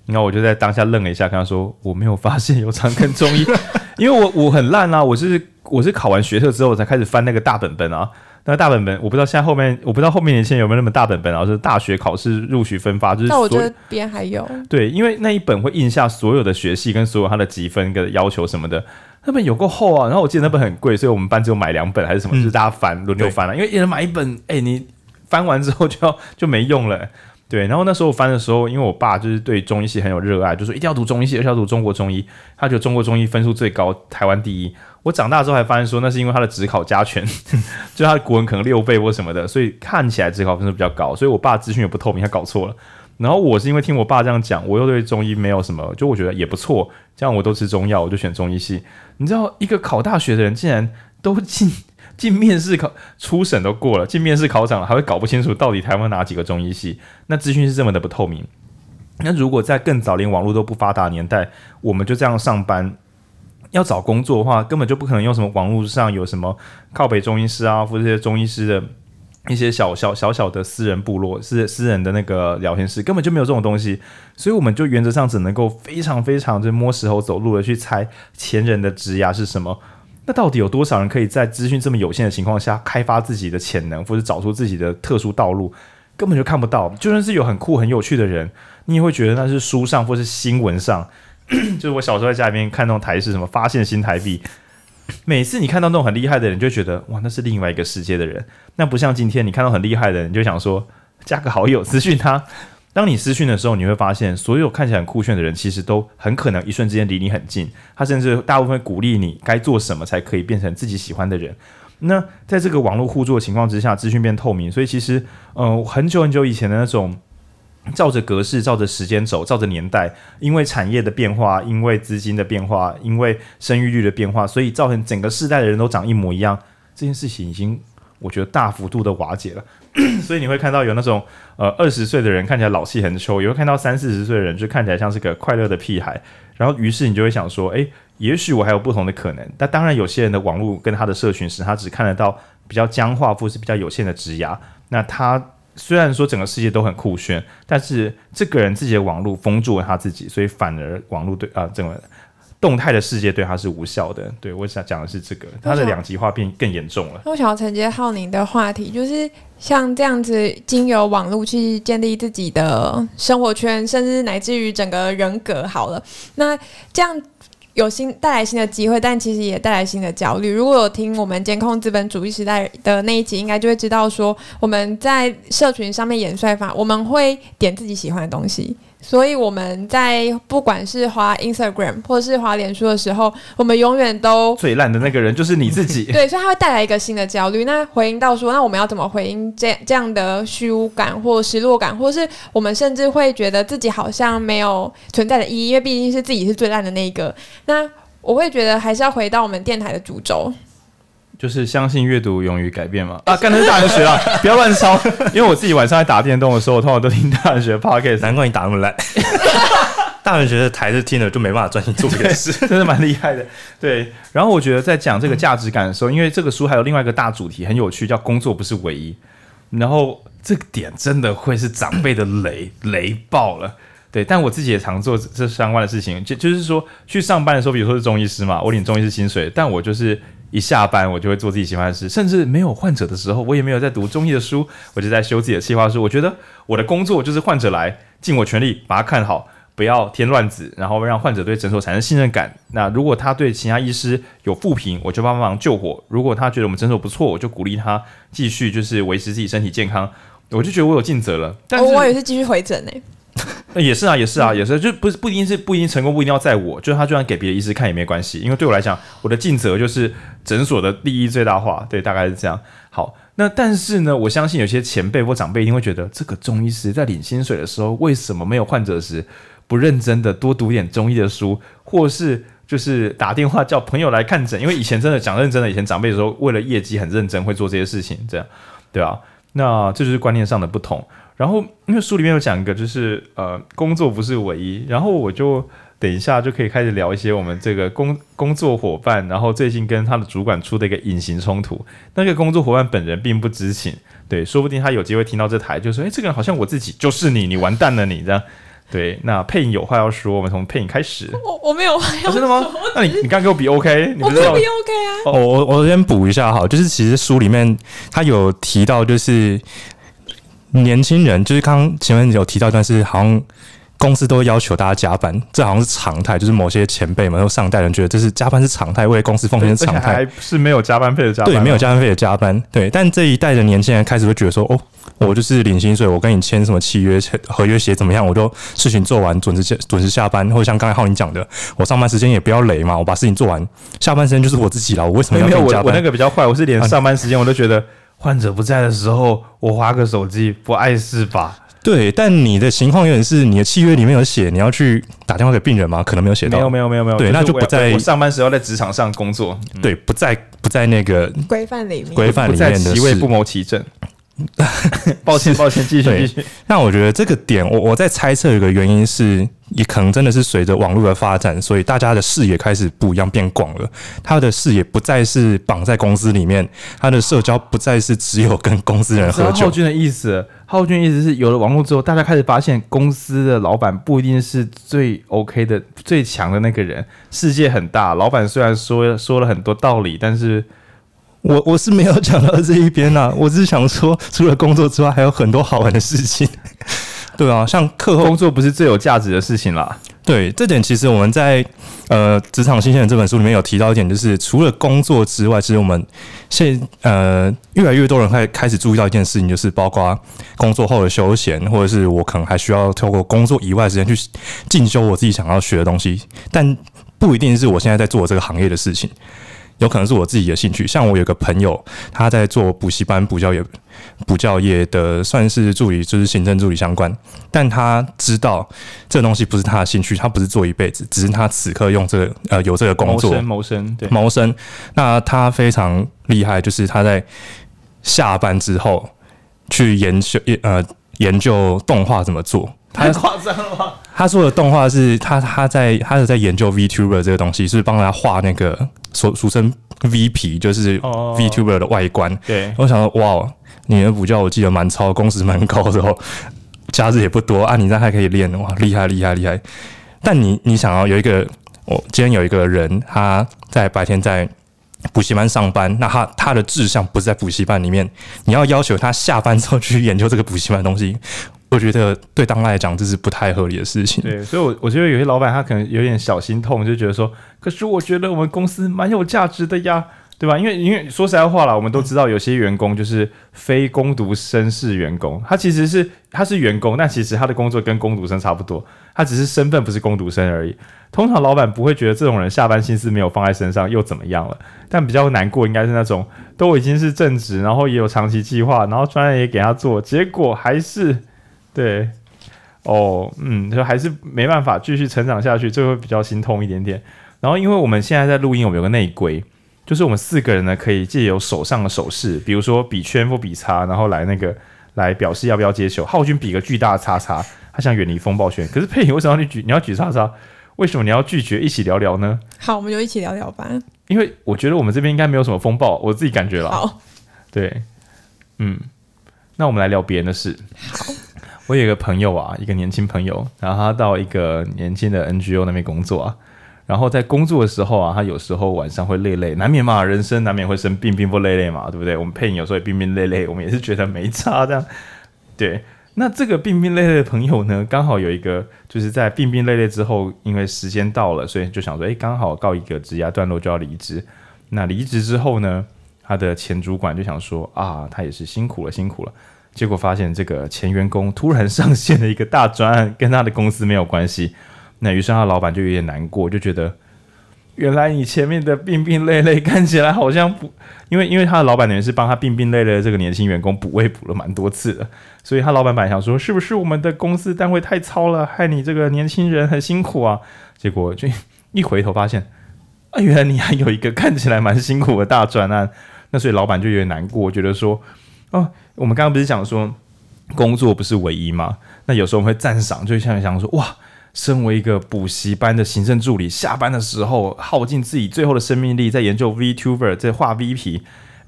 然后我就在当下愣了一下，跟他说我没有发现有长庚中医，因为我我很烂啊，我是我是考完学测之后才开始翻那个大本本啊。那大本本，我不知道现在后面，我不知道后面年轻人有没有那么大本本啊？就是大学考试录取分发，就是。那我觉得边还有。对，因为那一本会印下所有的学系跟所有他的积分跟要求什么的，那本有够厚啊。然后我记得那本很贵，所以我们班只有买两本还是什么，嗯、就是大家翻轮流翻了，啊，因为一人买一本，哎，你翻完之后就要 就没用了。对，然后那时候我翻的时候，因为我爸就是对中医系很有热爱，就说一定要读中医系，而且要读中国中医，他觉得中国中医分数最高，台湾第一。我长大之后还发现说，那是因为他的职考加权，就他的国文可能六倍或什么的，所以看起来职考分数比较高。所以我爸资讯也不透明，他搞错了。然后我是因为听我爸这样讲，我又对中医没有什么，就我觉得也不错。这样我都吃中药，我就选中医系。你知道，一个考大学的人竟然都进进面试考初审都过了，进面试考场了，还会搞不清楚到底台湾哪几个中医系？那资讯是这么的不透明。那如果在更早连网络都不发达年代，我们就这样上班。要找工作的话，根本就不可能用什么网络上有什么靠北中医师啊，或者这些中医师的一些小小小小的私人部落、私私人的那个聊天室，根本就没有这种东西。所以我们就原则上只能够非常非常就摸石头走路的去猜前人的职涯是什么。那到底有多少人可以在资讯这么有限的情况下开发自己的潜能，或者找出自己的特殊道路？根本就看不到。就算是有很酷很有趣的人，你也会觉得那是书上或是新闻上。就是我小时候在家里面看那种台视什么发现新台币，每次你看到那种很厉害的人，就觉得哇，那是另外一个世界的人。那不像今天你看到很厉害的人，就想说加个好友私讯他。当你私讯的时候，你会发现所有看起来很酷炫的人，其实都很可能一瞬之间离你很近。他甚至大部分鼓励你该做什么才可以变成自己喜欢的人。那在这个网络互助的情况之下，资讯变透明，所以其实嗯、很久很久以前的那种。照着格式，照着时间走，照着年代，因为产业的变化，因为资金的变化，因为生育率的变化，所以造成整个世代的人都长一模一样。这件事情已经，我觉得大幅度的瓦解了。所以你会看到有那种呃二十岁的人看起来老气横秋，也会看到三四十岁的人就看起来像是个快乐的屁孩。然后于是你就会想说，诶，也许我还有不同的可能。但当然，有些人的网络跟他的社群时，他只看得到比较僵化或是比较有限的职涯。那他。虽然说整个世界都很酷炫，但是这个人自己的网络封住了他自己，所以反而网络对啊，整个动态的世界对他是无效的。对，我想讲的是这个，他的两极化变更严重了。我想要承接浩宁的话题，就是像这样子，经由网络去建立自己的生活圈，甚至乃至于整个人格。好了，那这样。有新带来新的机会，但其实也带来新的焦虑。如果有听我们监控资本主义时代的那一集，应该就会知道说，我们在社群上面演算法，我们会点自己喜欢的东西。所以我们在不管是滑 Instagram 或是滑脸书的时候，我们永远都最烂的那个人就是你自己。对，所以它会带来一个新的焦虑。那回应到说，那我们要怎么回应这这样的虚无感或失落感，或是我们甚至会觉得自己好像没有存在的意义，因为毕竟是自己是最烂的那一个。那我会觉得还是要回到我们电台的主轴。就是相信阅读，勇于改变嘛。啊，刚才 是大人学啊，不要乱抄。因为我自己晚上在打电动的时候，我通常都听大人学 podcast。难怪你打那么烂。大人学的台是听了就没办法专心做别的事，真的蛮厉害的。对，然后我觉得在讲这个价值感的时候，因为这个书还有另外一个大主题很有趣，叫工作不是唯一。然后这个点真的会是长辈的雷雷爆了。对，但我自己也常做这相关的事情，就就是说去上班的时候，比如说是中医师嘛，我领中医师薪水，但我就是。一下班，我就会做自己喜欢的事，甚至没有患者的时候，我也没有在读中医的书，我就在修自己的计划书。我觉得我的工作就是患者来，尽我全力把他看好，不要添乱子，然后让患者对诊所产生信任感。那如果他对其他医师有负评，我就帮忙救火；如果他觉得我们诊所不错，我就鼓励他继续就是维持自己身体健康。我就觉得我有尽责了。但是我也是继续回诊呢、也是啊，也是啊，也是，就不是不一定是不一定成功，不一定要在我，就是他就算给别的医师看也没关系，因为对我来讲，我的尽责就是诊所的利益最大化，对，大概是这样。好，那但是呢，我相信有些前辈或长辈一定会觉得，这个中医师在领薪水的时候，为什么没有患者时不认真的多读点中医的书，或是就是打电话叫朋友来看诊？因为以前真的讲认真的，以前长辈的时候为了业绩很认真，会做这些事情，这样对吧？那这就是观念上的不同。然后因为书里面有讲一个，就是呃，工作不是唯一。然后我就等一下就可以开始聊一些我们这个工工作伙伴，然后最近跟他的主管出的一个隐形冲突。那个工作伙伴本人并不知情，对，说不定他有机会听到这台，就说：“哎，这个人好像我自己，就是你，你完蛋了，你这样。”对，那配音有话要说，我们从配音开始。我我没有话要说。哦，真的吗？那你你刚给我比 OK，你不我可以比 OK 啊。我我我先补一下哈，就是其实书里面他有提到，就是年轻人，就是刚刚前面有提到，但是好像。公司都会要求大家加班，这好像是常态。就是某些前辈们或上代人觉得这是加班是常态，为公司奉献是常态，还是没有加班费的加班？对，没有加班费的加班。对，但这一代的年轻人开始会觉得说，哦，我就是领薪水，我跟你签什么契约、合约写怎么样，我就事情做完准时下准时下班，或者像刚才浩宁讲的，我上班时间也不要累嘛，我把事情做完，下班时间就是我自己了，我为什么要加班？我我那个比较坏，我是连上班时间我都觉得患者不在的时候，我划个手机不碍事吧。对，但你的情况有点是，你的契约里面有写你要去打电话给病人吗？可能没有写到。没有，没有，没有，没有。对，那就不在我上班时候在职场上工作。对，不在不在那个规范里面，规范里面的其位不谋其政。抱歉，抱歉，继续，继续。那我觉得这个点，我我在猜测有个原因是，也可能真的是随着网络的发展，所以大家的视野开始不一样，变广了。他的视野不再是绑在公司里面，他的社交不再是只有跟公司人喝酒。浩君的意思，浩君的意思是有了网络之后，大家开始发现公司的老板不一定是最 OK 的、最强的那个人。世界很大，老板虽然说说了很多道理，但是。我我是没有讲到这一边呐，我只是想说，除了工作之外，还有很多好玩的事情。对啊，像课后工作不是最有价值的事情啦。对，这点其实我们在呃《职场新鲜人》这本书里面有提到一点，就是除了工作之外，其实我们现呃越来越多人开开始注意到一件事情，就是包括工作后的休闲，或者是我可能还需要透过工作以外的时间去进修我自己想要学的东西，但不一定是我现在在做这个行业的事情。有可能是我自己的兴趣，像我有个朋友，他在做补习班补教业，补教业的算是助理，就是行政助理相关。但他知道这东西不是他的兴趣，他不是做一辈子，只是他此刻用这个呃有这个工作谋生谋生对谋生。那他非常厉害，就是他在下班之后去研究呃研究动画怎么做。太夸张了吧？他说的动画是他他在他是在研究 VTuber 这个东西，是帮他画那个俗俗称 V 皮，就是 VTuber 的外观。哦、对，我想说，哇，你的补教我记得蛮超，工时蛮高的哦，假日也不多啊，你这还可以练，哇，厉害厉害厉害！但你你想要有一个，我今天有一个人，他在白天在补习班上班，那他他的志向不是在补习班里面，你要要求他下班之后去研究这个补习班的东西。我觉得对当代来讲这是不太合理的事情。对，所以，我我觉得有些老板他可能有点小心痛，就觉得说，可是我觉得我们公司蛮有价值的呀，对吧？因为因为说实在话啦，我们都知道有些员工就是非工读生是员工，他其实是他是员工，但其实他的工作跟工读生差不多，他只是身份不是工读生而已。通常老板不会觉得这种人下班心思没有放在身上又怎么样了，但比较难过应该是那种都已经是正职，然后也有长期计划，然后专业也给他做，结果还是。对，哦，嗯，就还是没办法继续成长下去，这会比较心痛一点点。然后，因为我们现在在录音，我们有个内规，就是我们四个人呢可以借由手上的手势，比如说比圈或比叉，然后来那个来表示要不要接球。浩君比个巨大的叉叉，他想远离风暴圈。可是佩影为什么要你举？你要举叉叉？为什么你要拒绝一起聊聊呢？好，我们就一起聊聊吧。因为我觉得我们这边应该没有什么风暴，我自己感觉了。好，对，嗯，那我们来聊别人的事。好。我有一个朋友啊，一个年轻朋友，然后他到一个年轻的 NGO 那边工作啊，然后在工作的时候啊，他有时候晚上会累累，难免嘛，人生难免会生病，病不累累嘛，对不对？我们配音有时候也病病累累，我们也是觉得没差这样。对，那这个病病累累的朋友呢，刚好有一个就是在病病累累之后，因为时间到了，所以就想说，哎，刚好告一个职涯段落就要离职。那离职之后呢，他的前主管就想说啊，他也是辛苦了，辛苦了。结果发现这个前员工突然上线了一个大专案，跟他的公司没有关系。那于是他老板就有点难过，就觉得原来你前面的病病累累看起来好像不，因为因为他的老板等于是帮他病病累累的这个年轻员工补位补了蛮多次的，所以他老板本来想说是不是我们的公司单位太糙了，害你这个年轻人很辛苦啊？结果就一回头发现，啊，原来你还有一个看起来蛮辛苦的大专案，那所以老板就有点难过，觉得说，哦，我们刚刚不是讲说工作不是唯一吗？那有时候我们会赞赏，就像想说哇。身为一个补习班的行政助理，下班的时候耗尽自己最后的生命力在研究 VTuber，在画 V 皮，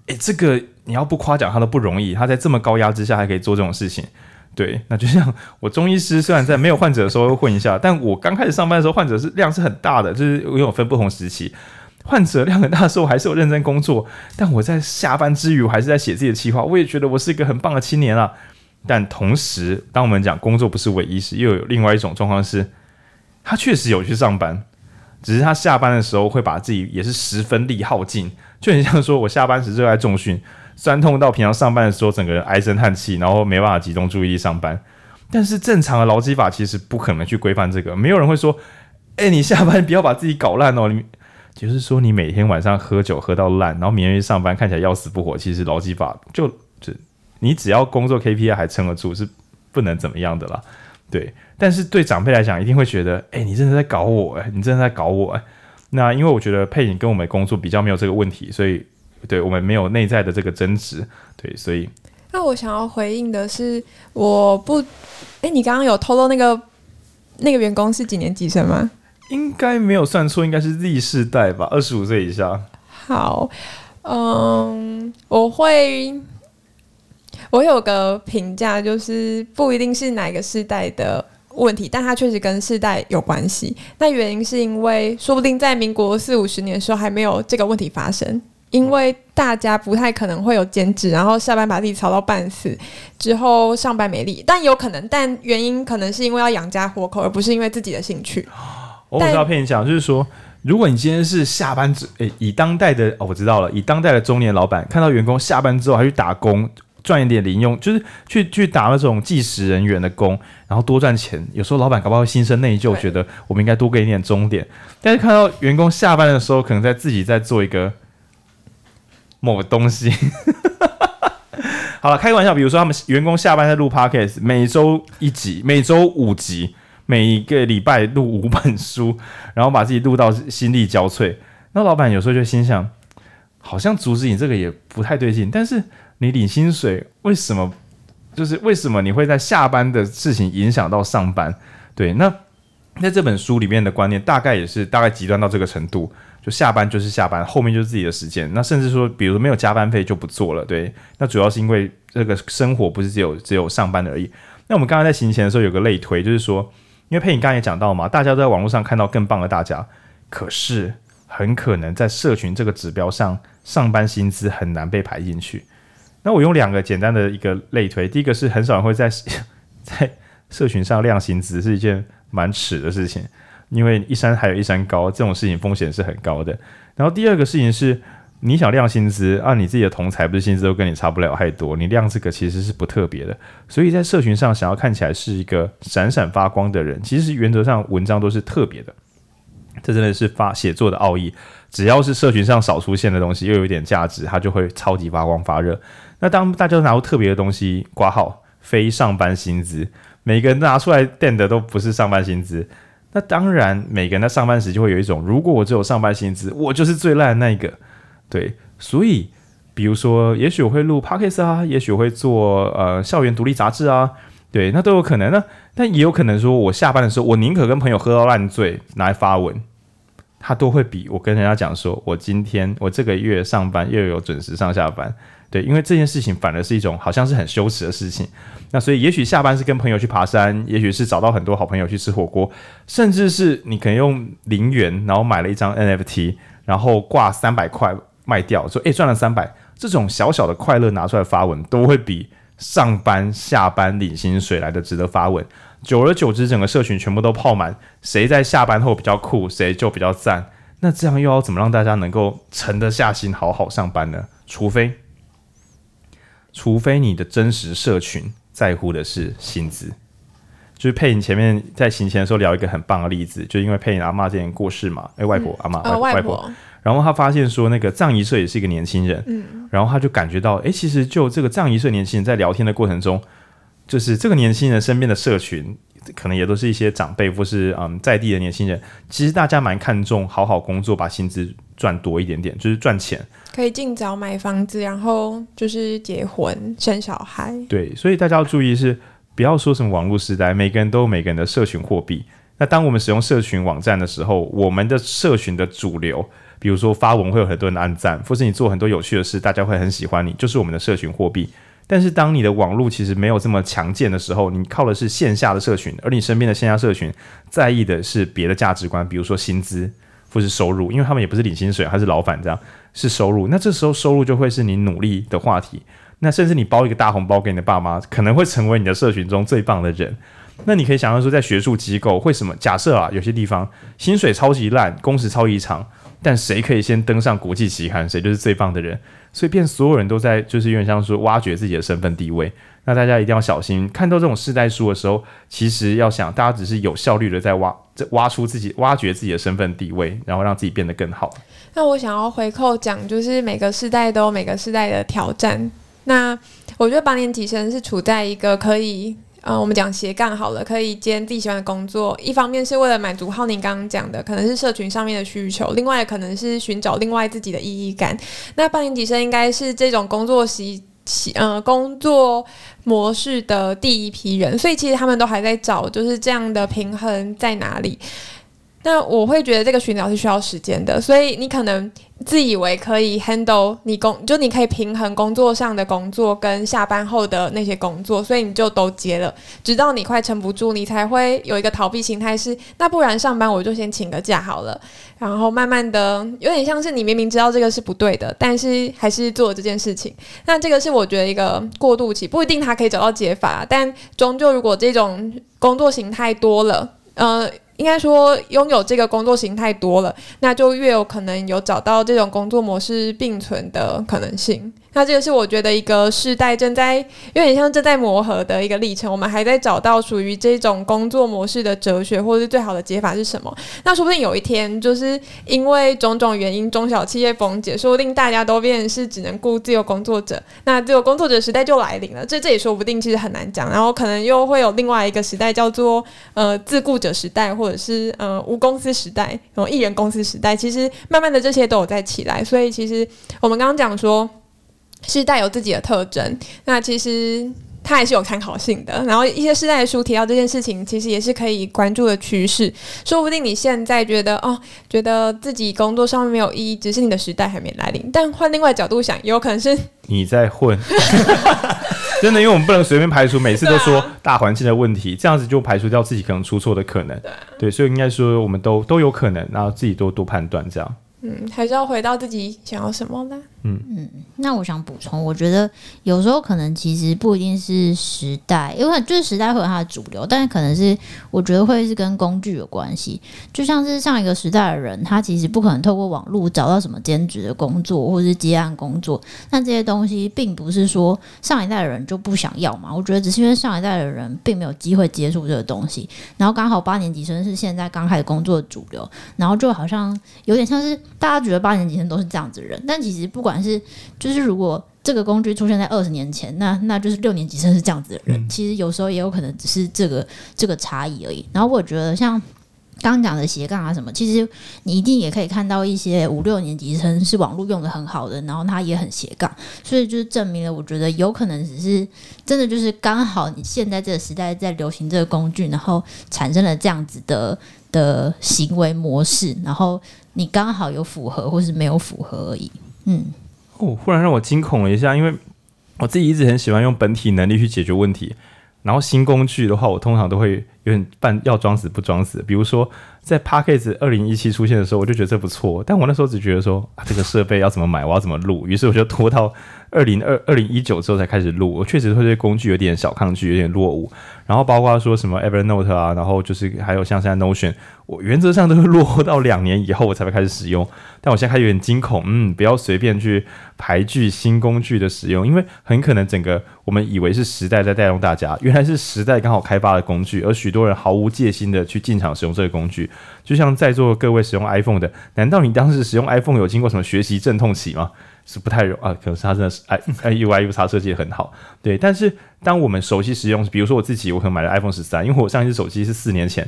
诶，这个你要不夸奖他都不容易。他在这么高压之下还可以做这种事情，对，那就像我中医师，虽然在没有患者的时候会混一下，但我刚开始上班的时候，患者是量是很大的，就是因为我分不同时期，患者量很大的时候，还是有认真工作。但我在下班之余，我还是在写自己的企划，我也觉得我是一个很棒的青年啊。但同时，当我们讲工作不是唯一时，又有另外一种状况是。他确实有去上班，只是他下班的时候会把自己也是十分力耗尽，就很像说我下班时热爱重训，酸痛到平常上班的时候整个人唉声叹气，然后没办法集中注意力上班。但是正常的劳基法其实不可能去规范这个，没有人会说，哎、你下班不要把自己搞烂哦。你就是说你每天晚上喝酒喝到烂，然后明天去上班看起来要死不活，其实劳基法就就你只要工作 KPI 还撑得住，是不能怎么样的啦。对，但是对长辈来讲，一定会觉得，哎、欸，你真的在搞我，哎，你真的在搞我，哎。那因为我觉得配影跟我们工作比较没有这个问题，所以对我们没有内在的这个争执，对，所以。那我想要回应的是，我不，哎，你刚刚有透露那个那个员工是几年级生吗？应该没有算错，应该是 Z 世代吧，二十五岁以下。好，嗯，我会。我有个评价，就是不一定是哪个世代的问题，但它确实跟世代有关系。那原因是因为，说不定在民国四五十年的时候还没有这个问题发生，因为大家不太可能会有兼职，然后下班把自己操到半死，之后上班没力。但有可能，但原因可能是因为要养家活口，而不是因为自己的兴趣。我知道骗你讲，就是说，如果你今天是下班之，诶，以当代的哦，我知道了，以当代的中年老板看到员工下班之后还去打工。赚一点零用，就是去去打那种计时人员的工，然后多赚钱。有时候老板搞不好会心生内疚，觉得我们应该多给你点钟点。但是看到员工下班的时候，可能在自己在做一个某个东西。好了，开个玩笑，比如说他们员工下班在录 Podcast，每周一集，每周五集，每一个礼拜录五本书，然后把自己录到心力交瘁。那老板有时候就心想，好像阻止你这个也不太对劲，但是。你领薪水，为什么？就是为什么你会在下班的事情影响到上班？对，那在这本书里面的观念，大概也是大概极端到这个程度，就下班就是下班，后面就是自己的时间。那甚至说，比如没有加班费就不做了。对，那主要是因为这个生活不是只有只有上班而已。那我们刚刚在行前的时候有个类推，就是说，因为佩影刚刚也讲到嘛，大家都在网络上看到更棒的大家，可是很可能在社群这个指标上，上班薪资很难被排进去。那我用两个简单的一个类推，第一个是很少人会在在社群上亮薪资，是一件蛮耻的事情，因为一山还有一山高，这种事情风险是很高的。然后第二个事情是，你想亮薪资啊，你自己的同才不是薪资都跟你差不了太多，你亮这个其实是不特别的。所以在社群上想要看起来是一个闪闪发光的人，其实原则上文章都是特别的。这真的是发写作的奥义，只要是社群上少出现的东西，又有一点价值，它就会超级发光发热。那当大家都拿出特别的东西挂号，非上班薪资，每个人拿出来垫的都不是上班薪资。那当然，每个人在上班时就会有一种，如果我只有上班薪资，我就是最烂的那一个。对，所以比如说，也许我会录 Podcast 啊，也许我会做呃校园独立杂志啊，对，那都有可能。呢但也有可能说，我下班的时候，我宁可跟朋友喝到烂醉，拿来发文，他都会比我跟人家讲说，我今天我这个月上班又有准时上下班。对，因为这件事情反而是一种好像是很羞耻的事情。那所以也许下班是跟朋友去爬山，也许是找到很多好朋友去吃火锅，甚至是你可能用零元然后买了一张 NFT，然后挂三百块卖掉，说诶赚了三百。这种小小的快乐拿出来发文，都会比上班下班领薪水来的值得发文。久而久之，整个社群全部都泡满，谁在下班后比较酷，谁就比较赞。那这样又要怎么让大家能够沉得下心好好上班呢？除非。除非你的真实社群在乎的是薪资。就是佩影前面在行前的时候聊一个很棒的例子，就因为佩影阿妈之前过世嘛，哎、欸，外婆、嗯、阿妈、呃、外婆，然后他发现说那个藏仪社也是一个年轻人，嗯，然后他就感觉到，哎、欸，其实就这个藏仪社年轻人在聊天的过程中，就是这个年轻人身边的社群，可能也都是一些长辈或是嗯在地的年轻人，其实大家蛮看重好好工作，把薪资赚多一点点，就是赚钱，可以尽早买房子，然后就是结婚生小孩，对，所以大家要注意是。不要说什么网络时代，每个人都有每个人的社群货币。那当我们使用社群网站的时候，我们的社群的主流，比如说发文会有很多人按赞，或是你做很多有趣的事，大家会很喜欢你，就是我们的社群货币。但是当你的网络其实没有这么强健的时候，你靠的是线下的社群，而你身边的线下社群在意的是别的价值观，比如说薪资或是收入，因为他们也不是领薪水，还是老板这样，是收入。那这时候收入就会是你努力的话题。那甚至你包一个大红包给你的爸妈，可能会成为你的社群中最棒的人。那你可以想象说，在学术机构，为什么假设啊，有些地方薪水超级烂，工时超级长，但谁可以先登上国际期刊，谁就是最棒的人。所以，变所有人都在就是有点像说挖掘自己的身份地位。那大家一定要小心，看到这种世代书的时候，其实要想，大家只是有效率的在挖，挖出自己，挖掘自己的身份地位，然后让自己变得更好。那我想要回扣讲，就是每个世代都有每个世代的挑战。那我觉得八年级生是处在一个可以，呃，我们讲斜杠好了，可以兼自己喜欢的工作。一方面是为了满足浩宁刚刚讲的，可能是社群上面的需求；另外可能是寻找另外自己的意义感。那八年级生应该是这种工作习呃工作模式的第一批人，所以其实他们都还在找，就是这样的平衡在哪里。那我会觉得这个寻找是需要时间的，所以你可能。自以为可以 handle 你工，就你可以平衡工作上的工作跟下班后的那些工作，所以你就都接了，直到你快撑不住，你才会有一个逃避心态，是那不然上班我就先请个假好了，然后慢慢的有点像是你明明知道这个是不对的，但是还是做了这件事情。那这个是我觉得一个过渡期，不一定他可以找到解法，但终究如果这种工作形态多了，呃。应该说，拥有这个工作型太多了，那就越有可能有找到这种工作模式并存的可能性。那这个是我觉得一个世代正在有点像正在磨合的一个历程，我们还在找到属于这种工作模式的哲学，或者是最好的解法是什么。那说不定有一天，就是因为种种原因，中小企业崩解，说不定大家都变成是只能雇自由工作者，那自由工作者时代就来临了。这这也说不定，其实很难讲。然后可能又会有另外一个时代，叫做呃自雇者时代，或者是呃无公司时代，然后艺人公司时代。其实慢慢的这些都有在起来，所以其实我们刚刚讲说。是带有自己的特征，那其实它还是有参考性的。然后一些世代的书提到这件事情，其实也是可以关注的趋势。说不定你现在觉得哦，觉得自己工作上面没有意义，只是你的时代还没来临。但换另外角度想，也有可能是 你在混。真的，因为我们不能随便排除每次都说大环境的问题，这样子就排除掉自己可能出错的可能。对，对，所以应该说我们都都有可能，然后自己多多判断这样。嗯，还是要回到自己想要什么的。嗯，那我想补充，我觉得有时候可能其实不一定是时代，因为就是时代会有它的主流，但是可能是我觉得会是跟工具有关系。就像是上一个时代的人，他其实不可能透过网络找到什么兼职的工作或是接案工作，那这些东西并不是说上一代的人就不想要嘛。我觉得只是因为上一代的人并没有机会接触这个东西，然后刚好八年级生是现在刚开始工作的主流，然后就好像有点像是大家觉得八年级生都是这样子的人，但其实不管。不管是就是，如果这个工具出现在二十年前，那那就是六年级生是这样子的人。嗯、其实有时候也有可能只是这个这个差异而已。然后我觉得像刚刚讲的斜杠啊什么，其实你一定也可以看到一些五六年级生是网络用的很好的，然后他也很斜杠，所以就是证明了，我觉得有可能只是真的就是刚好你现在这个时代在流行这个工具，然后产生了这样子的的行为模式，然后你刚好有符合或是没有符合而已。嗯，哦，忽然让我惊恐了一下，因为我自己一直很喜欢用本体能力去解决问题，然后新工具的话，我通常都会有点半要装死不装死。比如说，在 Parkes 二零一七出现的时候，我就觉得这不错。但我那时候只觉得说，啊，这个设备要怎么买，我要怎么录，于是我就拖到二零二二零一九之后才开始录。我确实会对工具有点小抗拒，有点落伍。然后包括说什么 Evernote 啊，然后就是还有像现在 Notion，我原则上都会落后到两年以后我才会开始使用。但我现在开始有点惊恐，嗯，不要随便去排拒新工具的使用，因为很可能整个我们以为是时代在带动大家，原来是时代刚好开发的工具，而许多人毫无戒心的去进场使用这个工具。就像在座各位使用 iPhone 的，难道你当时使用 iPhone 有经过什么学习阵痛期吗？是不太容啊，可能是它真的是 i i u i u x 设计的很好，对。但是当我们熟悉使用，比如说我自己，我可能买了 iPhone 十三，因为我上一支手机是四年前，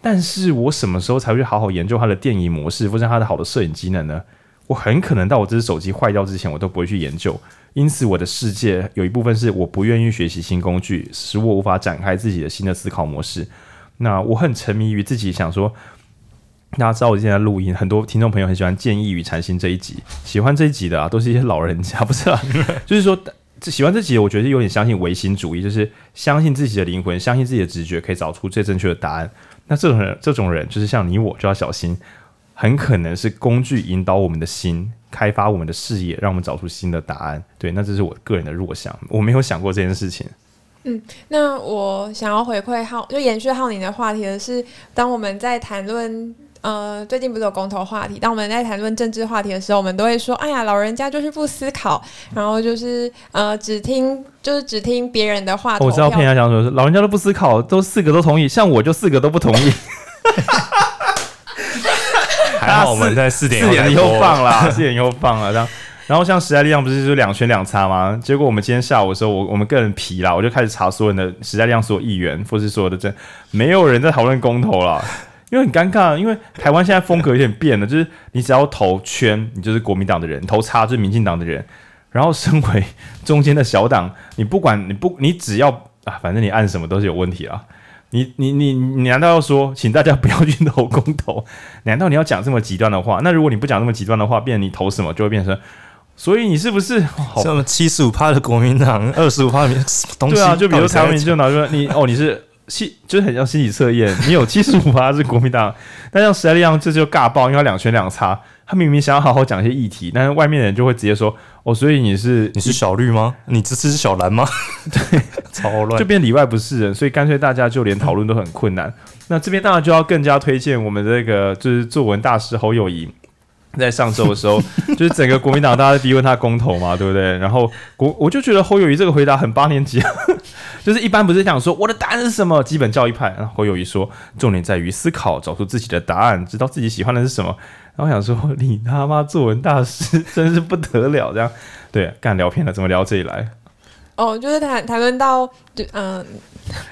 但是我什么时候才会去好好研究它的电影模式，或者它的好的摄影机能呢？我很可能到我这只手机坏掉之前，我都不会去研究。因此，我的世界有一部分是我不愿意学习新工具，使我无法展开自己的新的思考模式。那我很沉迷于自己想说。大家知道我现在录音，很多听众朋友很喜欢《建议与禅心》这一集，喜欢这一集的啊，都是一些老人家，不是啊？就是说，喜欢这集，我觉得有点相信唯心主义，就是相信自己的灵魂，相信自己的直觉，可以找出最正确的答案。那这种人，这种人就是像你我，就要小心，很可能是工具引导我们的心，开发我们的视野，让我们找出新的答案。对，那这是我个人的弱项，我没有想过这件事情。嗯，那我想要回馈浩，就延续浩宁的话题的是，当我们在谈论。呃，最近不是有公投话题？当我们在谈论政治话题的时候，我们都会说：“哎呀，老人家就是不思考，然后就是呃，只听就是只听别人的话。”我知道偏向讲说是老人家都不思考，都四个都同意，像我就四个都不同意。还好我们在四点四点以后放了，四点以后放了。然后，然后像时代力量不是就两圈两叉吗？结果我们今天下午的时候，我我们个人皮了，我就开始查所有的时代力量所有议员，或是所有的政，没有人在讨论公投了。因为很尴尬，因为台湾现在风格有点变了，就是你只要投圈，你就是国民党的人；投叉就是民进党的人。然后身为中间的小党，你不管 你不你只要啊，反正你按什么都是有问题啊。你你你你难道要说，请大家不要去投公投？难道你要讲这么极端的话？那如果你不讲这么极端的话，变你投什么就会变成。所以你是不是什么七十五趴的国民党，二十五趴的东西？对啊，就比如台湾民众拿出你哦，你是。七就是很像心理测验，你有七十五趴是国民党，但像时代力量这就尬爆，因为两全两差，他明明想要好好讲一些议题，但是外面的人就会直接说哦，所以你是你是小绿吗？你这次是小蓝吗？对，超乱，这边里外不是人，所以干脆大家就连讨论都很困难。那这边当然就要更加推荐我们这个就是作文大师侯友谊。在上周的时候，就是整个国民党大家在逼问他公投嘛，对不对？然后国我就觉得侯友谊这个回答很八年级啊，就是一般不是想说我的答案是什么，基本教育派。然后侯友谊说，重点在于思考，找出自己的答案，知道自己喜欢的是什么。然后想说，你他妈作文大师真是不得了，这样对，干聊偏了，怎么聊这里来？哦，就是谈谈论到，就嗯。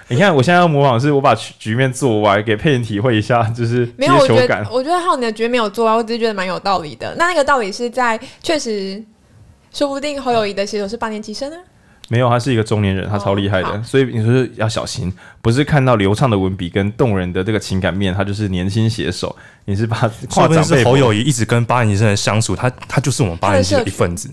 你看，我现在要模仿是，我把局局面做歪，给佩妍体会一下，就是没有，我觉得，我觉得浩宁的局面没有做歪，我只是觉得蛮有道理的。那那个道理是在，确实，说不定侯友谊的写手是八年级生啊。没有，他是一个中年人，他超厉害的，哦、所以你说要小心，不是看到流畅的文笔跟动人的这个情感面，他就是年轻写手。你是把 夸张是侯友谊一直跟八年级生的相处，他他就是我们八年级的一份子。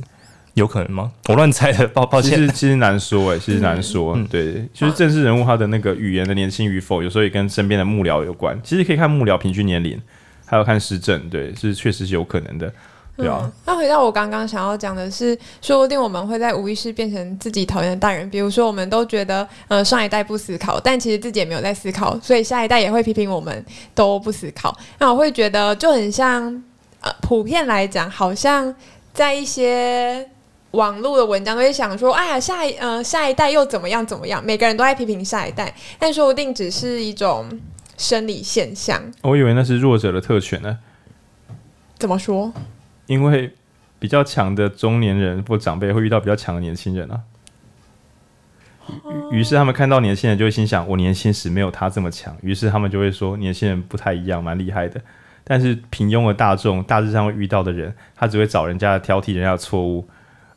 有可能吗？我乱猜的，抱抱歉。其实其实难说哎、欸，其实难说。嗯、对，其实政治人物他的那个语言的年轻与否，有时候也跟身边的幕僚有关。其实可以看幕僚平均年龄，还有看时政，对，是确实是有可能的，对啊。那、嗯、回到我刚刚想要讲的是，说不定我们会在无意识变成自己讨厌的大人。比如说，我们都觉得，呃，上一代不思考，但其实自己也没有在思考，所以下一代也会批评我们都不思考。那我会觉得就很像，呃，普遍来讲，好像在一些。网络的文章都会想说：“哎呀，下一呃下一代又怎么样怎么样？”每个人都在批评下一代，但说不定只是一种生理现象。我以为那是弱者的特权呢。怎么说？因为比较强的中年人或长辈会遇到比较强的年轻人啊。于是他们看到年轻人就会心想：“我年轻时没有他这么强。”于是他们就会说：“年轻人不太一样，蛮厉害的。”但是平庸的大众大致上会遇到的人，他只会找人家挑剔人家的错误。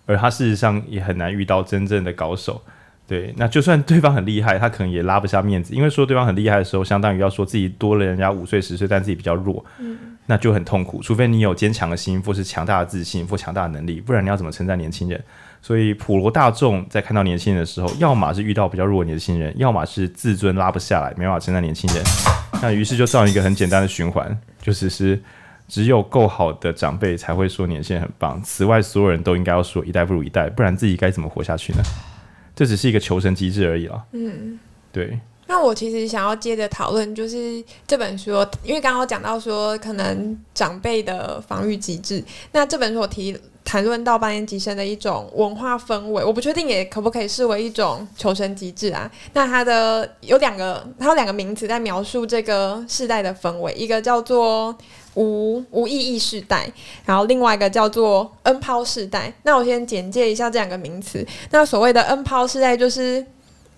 而他事实上也很难遇到真正的高手，对，那就算对方很厉害，他可能也拉不下面子，因为说对方很厉害的时候，相当于要说自己多了人家五岁十岁，但自己比较弱，那就很痛苦。除非你有坚强的心，或是强大的自信，或强大的能力，不然你要怎么称赞年轻人？所以普罗大众在看到年轻人的时候，要么是遇到比较弱的年轻人，要么是自尊拉不下来，没办法称赞年轻人。那于是就造成一个很简单的循环，就是是只有够好的长辈才会说年轻人很棒，此外所有人都应该要说一代不如一代，不然自己该怎么活下去呢？这只是一个求生机制而已了。嗯，对。那我其实想要接着讨论，就是这本书，因为刚刚讲到说可能长辈的防御机制，那这本书我提谈论到八年级生的一种文化氛围，我不确定也可不可以视为一种求生机制啊？那它的有两个，它有两个名词在描述这个世代的氛围，一个叫做无无意义世代，然后另外一个叫做 N 抛世代。那我先简介一下这两个名词。那所谓的 N 抛世代就是。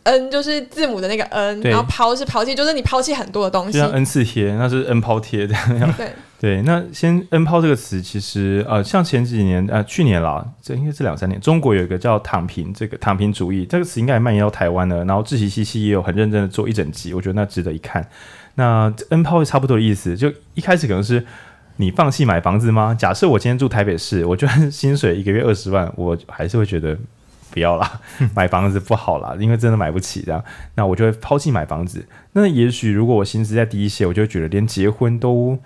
N 就是字母的那个 N，然后抛是抛弃，就是你抛弃很多的东西，就像 N 次贴，那是 N 抛贴这样。对对，那先 N 抛这个词，其实呃，像前几年呃，去年啦，这应该是两三年，中国有一个叫躺平，这个躺平主义这个词应该也蔓延到台湾了。然后志祺七七也有很认真的做一整集，我觉得那值得一看。那 N 抛差不多的意思，就一开始可能是你放弃买房子吗？假设我今天住台北市，我就薪水一个月二十万，我还是会觉得。不要啦，买房子不好啦，因为真的买不起这样，那我就会抛弃买房子。那也许如果我薪资再低一些，我就会觉得连结婚都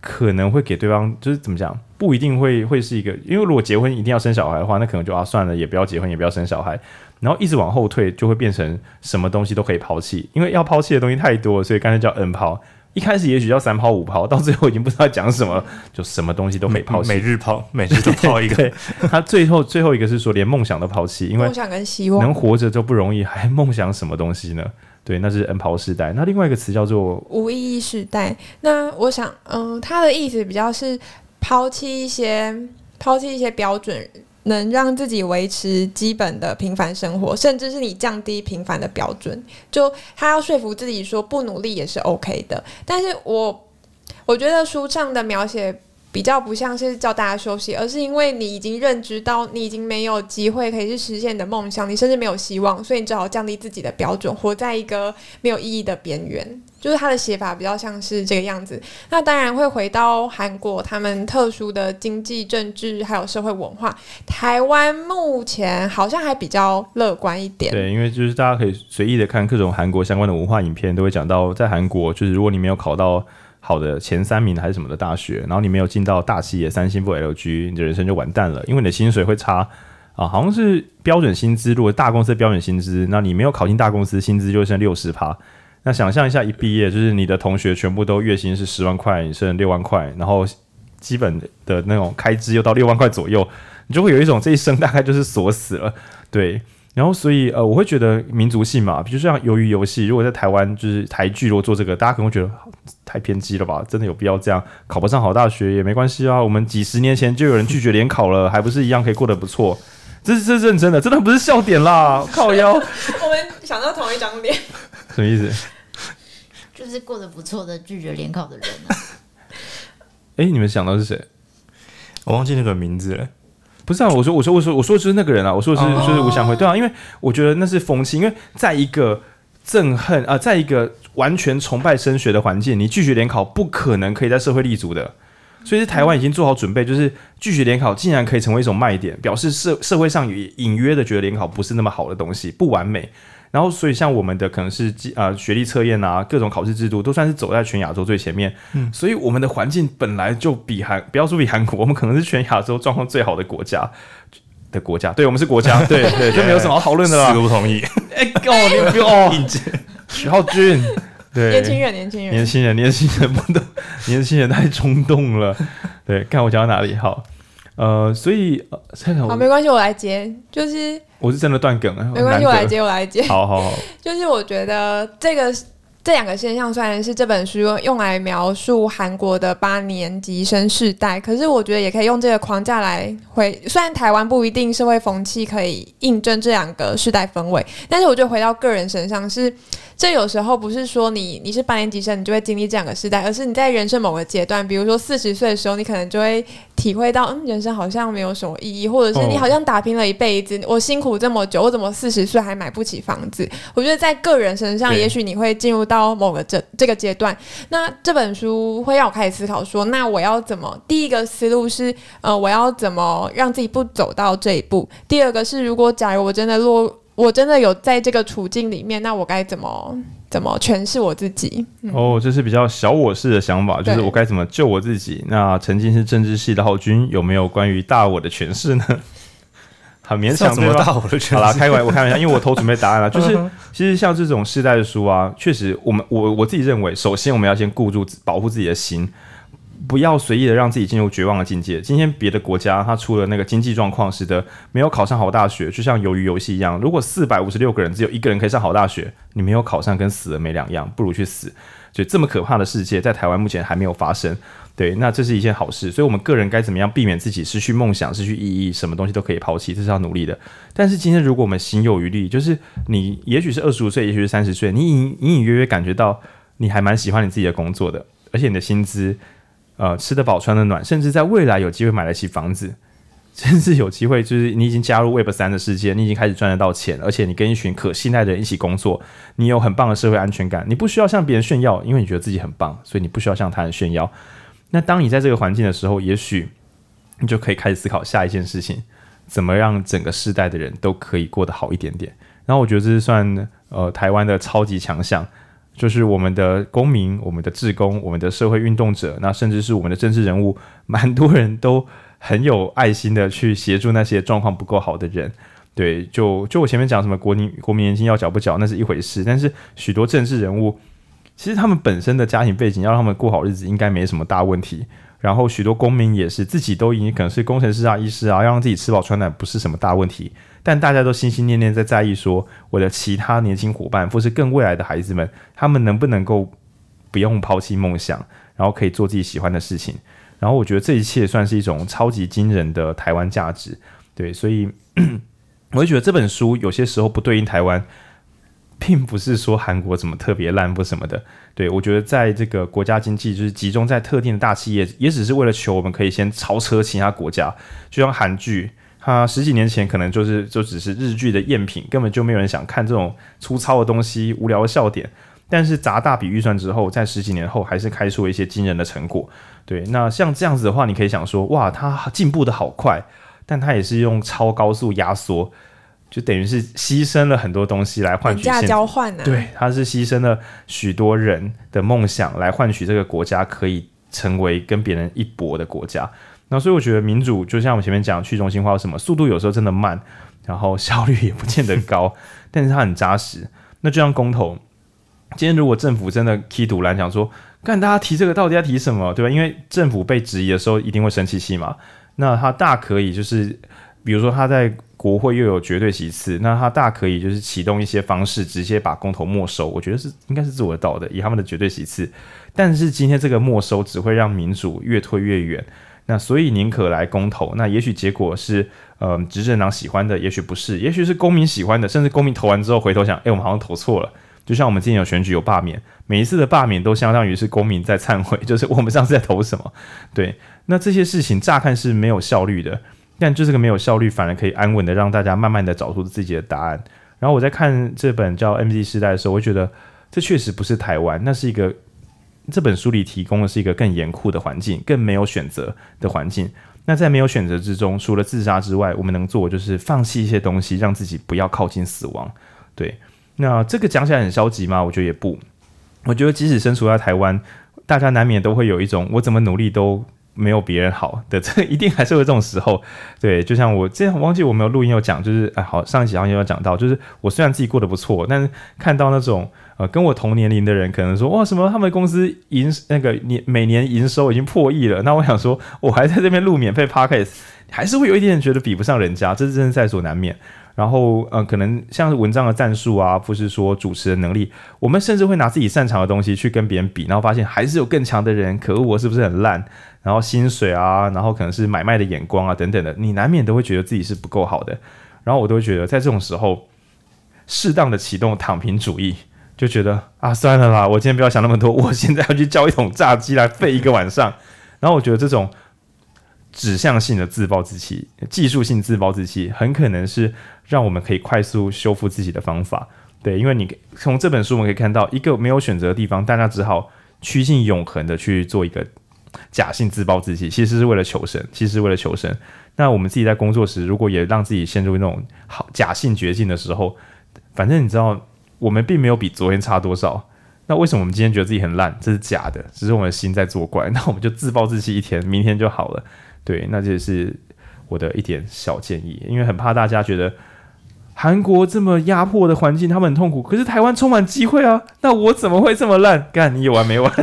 可能会给对方，就是怎么讲，不一定会会是一个，因为如果结婚一定要生小孩的话，那可能就啊算了，也不要结婚，也不要生小孩，然后一直往后退，就会变成什么东西都可以抛弃，因为要抛弃的东西太多，所以干脆叫 N 抛。一开始也许叫三抛五抛，到最后已经不知道讲什么，就什么东西都没抛弃。每日抛，每日都抛一个。对，他最后最后一个是说连梦想都抛弃，因为梦想跟希望能活着就不容易，还梦想什么东西呢？对，那是 N 抛世代。那另外一个词叫做无意义世代。那我想，嗯，他的意思比较是抛弃一些抛弃一些标准。能让自己维持基本的平凡生活，甚至是你降低平凡的标准，就他要说服自己说不努力也是 OK 的。但是我我觉得书上的描写比较不像是叫大家休息，而是因为你已经认知到你已经没有机会可以去实现你的梦想，你甚至没有希望，所以你只好降低自己的标准，活在一个没有意义的边缘。就是他的写法比较像是这个样子，那当然会回到韩国他们特殊的经济、政治还有社会文化。台湾目前好像还比较乐观一点。对，因为就是大家可以随意的看各种韩国相关的文化影片，都会讲到在韩国，就是如果你没有考到好的前三名还是什么的大学，然后你没有进到大企业三星或 LG，你的人生就完蛋了，因为你的薪水会差啊，好像是标准薪资，如果大公司标准薪资，那你没有考进大公司，薪资就剩六十趴。那想象一下，一毕业就是你的同学全部都月薪是十万块，你剩六万块，然后基本的那种开支又到六万块左右，你就会有一种这一生大概就是锁死了，对。然后所以呃，我会觉得民族性嘛，比如像鱿鱼游戏，如果在台湾就是台剧，如果做这个，大家可能会觉得太偏激了吧？真的有必要这样？考不上好大学也没关系啊，我们几十年前就有人拒绝联考了，还不是一样可以过得不错？这是认真的，真的不是笑点啦，靠腰。我们想到同一张脸，什么意思？就是过得不错的拒绝联考的人啊！哎、欸，你们想到是谁？我忘记那个名字了。不是啊，我说我说我说我说就是那个人啊！我说的是就是吴祥辉，对啊，因为我觉得那是风气，因为在一个憎恨啊、呃，在一个完全崇拜升学的环境，你拒绝联考不可能可以在社会立足的。所以，是台湾已经做好准备，就是拒绝联考竟然可以成为一种卖点，表示社社会上隐隐约的觉得联考不是那么好的东西，不完美。然后，所以像我们的可能是啊、呃、学历测验啊，各种考试制度都算是走在全亚洲最前面。嗯，所以我们的环境本来就比韩，不要说比韩国，我们可能是全亚洲状况最好的国家的国家。对，我们是国家，对 对，就没有什么好讨论的了。四个不同意。哎，哦，你不要 硬接。徐浩君，对，年轻人，年轻人，年轻人，年轻人不懂，年轻人太冲动了。对，看我讲到哪里？好，呃，所以好，没关系，我来接，就是。我是真的断梗了，没关系，我来接，我来接。好好好，就是我觉得这个这两个现象虽然是这本书用来描述韩国的八年级生世代，可是我觉得也可以用这个框架来回。虽然台湾不一定社会风气可以印证这两个世代氛围，但是我觉得回到个人身上是。这有时候不是说你你是八年级生，你就会经历这两个世代，而是你在人生某个阶段，比如说四十岁的时候，你可能就会体体会到，嗯，人生好像没有什么意义，或者是你好像打拼了一辈子，我辛苦这么久，我怎么四十岁还买不起房子？我觉得在个人身上，也许你会进入到某个这这个阶段。那这本书会让我开始思考说，那我要怎么？第一个思路是，呃，我要怎么让自己不走到这一步？第二个是，如果假如我真的落，我真的有在这个处境里面，那我该怎么？怎么诠释我自己？嗯、哦，这是比较小我式的想法，就是我该怎么救我自己？那曾经是政治系的浩君，有没有关于大我的诠释呢？很勉强，怎么大我的诠释？好啦，开玩我开玩笑，因为我偷准备答案了。就是其实像这种世代的书啊，确实，我们我我自己认为，首先我们要先顾住保护自己的心。不要随意的让自己进入绝望的境界。今天别的国家，它出了那个经济状况，使得没有考上好大学，就像鱿鱼游戏一样。如果四百五十六个人只有一个人可以上好大学，你没有考上，跟死了没两样，不如去死。就这么可怕的世界，在台湾目前还没有发生。对，那这是一件好事。所以，我们个人该怎么样避免自己失去梦想、失去意义？什么东西都可以抛弃，这是要努力的。但是今天，如果我们心有余力，就是你也许是二十五岁，也许是三十岁，你隐隐隐约约感觉到你还蛮喜欢你自己的工作的，而且你的薪资。呃，吃得饱，穿得暖，甚至在未来有机会买得起房子，甚至有机会就是你已经加入 Web 三的世界，你已经开始赚得到钱，而且你跟一群可信赖的人一起工作，你有很棒的社会安全感，你不需要向别人炫耀，因为你觉得自己很棒，所以你不需要向他人炫耀。那当你在这个环境的时候，也许你就可以开始思考下一件事情，怎么让整个世代的人都可以过得好一点点。然后我觉得这是算呃台湾的超级强项。就是我们的公民、我们的志工、我们的社会运动者，那甚至是我们的政治人物，蛮多人都很有爱心的去协助那些状况不够好的人。对，就就我前面讲什么国民国民年金要缴不缴，那是一回事。但是许多政治人物，其实他们本身的家庭背景要让他们过好日子，应该没什么大问题。然后许多公民也是自己都已经可能是工程师啊、医师啊，要让自己吃饱穿暖，不是什么大问题。但大家都心心念念在在意，说我的其他年轻伙伴，或是更未来的孩子们，他们能不能够不用抛弃梦想，然后可以做自己喜欢的事情。然后我觉得这一切算是一种超级惊人的台湾价值，对，所以我会觉得这本书有些时候不对应台湾，并不是说韩国怎么特别烂或什么的。对，我觉得在这个国家经济就是集中在特定的大企业，也只是为了求我们可以先超车其他国家，就像韩剧。他十几年前可能就是就只是日剧的赝品，根本就没有人想看这种粗糙的东西、无聊的笑点。但是砸大笔预算之后，在十几年后还是开出了一些惊人的成果。对，那像这样子的话，你可以想说，哇，他进步的好快，但他也是用超高速压缩，就等于是牺牲了很多东西来换取价交换呢。对，他是牺牲了许多人的梦想来换取这个国家可以成为跟别人一搏的国家。那所以我觉得民主就像我前面讲去中心化什么速度有时候真的慢，然后效率也不见得高，但是它很扎实。那就像公投，今天如果政府真的踢独蓝讲说，看大家提这个到底要提什么，对吧？因为政府被质疑的时候一定会生气气嘛。那他大可以就是，比如说他在国会又有绝对席次，那他大可以就是启动一些方式，直接把公投没收。我觉得是应该是做得到的，以他们的绝对席次。但是今天这个没收只会让民主越推越远。那所以宁可来公投，那也许结果是，呃，执政党喜欢的，也许不是，也许是公民喜欢的，甚至公民投完之后回头想，诶，我们好像投错了。就像我们今天有选举有罢免，每一次的罢免都相当于是公民在忏悔，就是我们上次在投什么。对，那这些事情乍看是没有效率的，但就这个没有效率，反而可以安稳的让大家慢慢的找出自己的答案。然后我在看这本叫《MZ 时代》的时候，我觉得这确实不是台湾，那是一个。这本书里提供的是一个更严酷的环境，更没有选择的环境。那在没有选择之中，除了自杀之外，我们能做的就是放弃一些东西，让自己不要靠近死亡。对，那这个讲起来很消极吗？我觉得也不。我觉得即使身处在台湾，大家难免都会有一种我怎么努力都没有别人好的，这一定还是会这种时候。对，就像我之前忘记我没有录音有讲，就是哎，好，上一集好像有讲到，就是我虽然自己过得不错，但是看到那种。呃，跟我同年龄的人可能说，哇，什么他们公司营那个年每年营收已经破亿了。那我想说，我还在这边录免费 podcast，还是会有一点点觉得比不上人家，这是真的在所难免。然后，呃，可能像是文章的战术啊，不是说主持的能力，我们甚至会拿自己擅长的东西去跟别人比，然后发现还是有更强的人。可恶，我是不是很烂？然后薪水啊，然后可能是买卖的眼光啊等等的，你难免都会觉得自己是不够好的。然后我都会觉得，在这种时候，适当的启动躺平主义。就觉得啊，算了啦，我今天不要想那么多，我现在要去叫一桶炸鸡来废一个晚上。然后我觉得这种指向性的自暴自弃、技术性自暴自弃，很可能是让我们可以快速修复自己的方法。对，因为你从这本书我们可以看到，一个没有选择的地方，大家只好趋近永恒的去做一个假性自暴自弃，其实是为了求生，其实是为了求生。那我们自己在工作时，如果也让自己陷入那种好假性绝境的时候，反正你知道，我们并没有比昨天差多少。那为什么我们今天觉得自己很烂？这是假的，只是我们的心在作怪。那我们就自暴自弃一天，明天就好了。对，那这也是我的一点小建议，因为很怕大家觉得韩国这么压迫的环境，他们很痛苦，可是台湾充满机会啊。那我怎么会这么烂？干，你有完没完？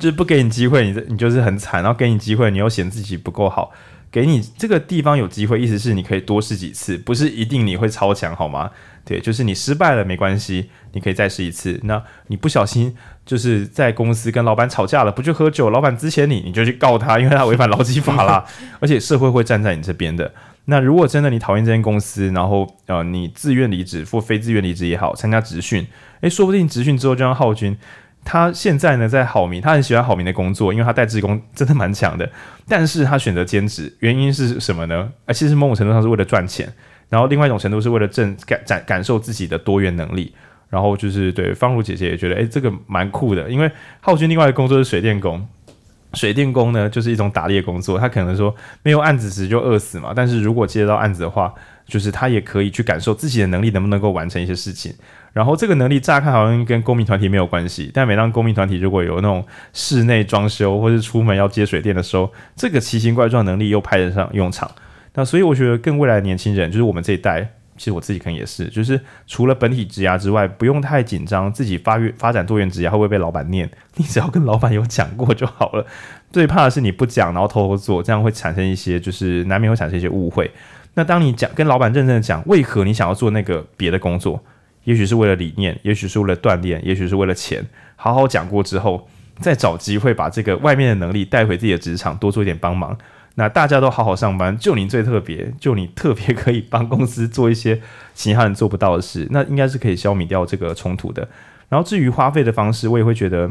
就是不给你机会，你你就是很惨。然后给你机会，你又嫌自己不够好。给你这个地方有机会，意思是你可以多试几次，不是一定你会超强，好吗？对，就是你失败了没关系，你可以再试一次。那你不小心就是在公司跟老板吵架了，不去喝酒，老板之前你，你就去告他，因为他违反劳基法啦。而且社会会站在你这边的。那如果真的你讨厌这间公司，然后呃你自愿离职或非自愿离职也好，参加职训，诶，说不定职训之后就像浩君。他现在呢在好明，他很喜欢好明的工作，因为他带志工真的蛮强的。但是他选择兼职，原因是什么呢？啊，其实某种程度上是为了赚钱，然后另外一种程度是为了正感感感受自己的多元能力。然后就是对方如姐姐也觉得，诶，这个蛮酷的。因为浩君另外的工作是水电工，水电工呢就是一种打猎工作，他可能说没有案子时就饿死嘛。但是如果接到案子的话，就是他也可以去感受自己的能力能不能够完成一些事情。然后这个能力乍看好像跟公民团体没有关系，但每当公民团体如果有那种室内装修或是出门要接水电的时候，这个奇形怪状能力又派得上用场。那所以我觉得，更未来的年轻人，就是我们这一代，其实我自己可能也是，就是除了本体职涯之外，不用太紧张自己发育发展多元职涯会不会被老板念，你只要跟老板有讲过就好了。最怕的是你不讲，然后偷偷做，这样会产生一些，就是难免会产生一些误会。那当你讲跟老板认真的讲，为何你想要做那个别的工作？也许是为了理念，也许是为了锻炼，也许是为了钱。好好讲过之后，再找机会把这个外面的能力带回自己的职场，多做一点帮忙。那大家都好好上班，就你最特别，就你特别可以帮公司做一些其他人做不到的事，那应该是可以消弭掉这个冲突的。然后至于花费的方式，我也会觉得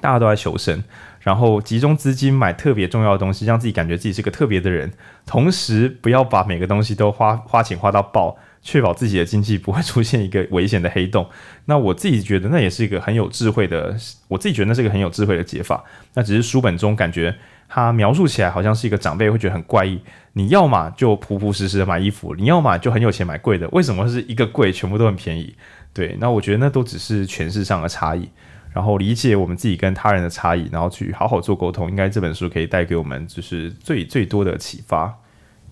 大家都在求生，然后集中资金买特别重要的东西，让自己感觉自己是个特别的人，同时不要把每个东西都花花钱花到爆。确保自己的经济不会出现一个危险的黑洞。那我自己觉得那也是一个很有智慧的，我自己觉得那是一个很有智慧的解法。那只是书本中感觉他描述起来好像是一个长辈会觉得很怪异。你要么就朴朴实实的买衣服，你要么就很有钱买贵的。为什么是一个贵，全部都很便宜？对，那我觉得那都只是诠释上的差异。然后理解我们自己跟他人的差异，然后去好好做沟通，应该这本书可以带给我们就是最最多的启发。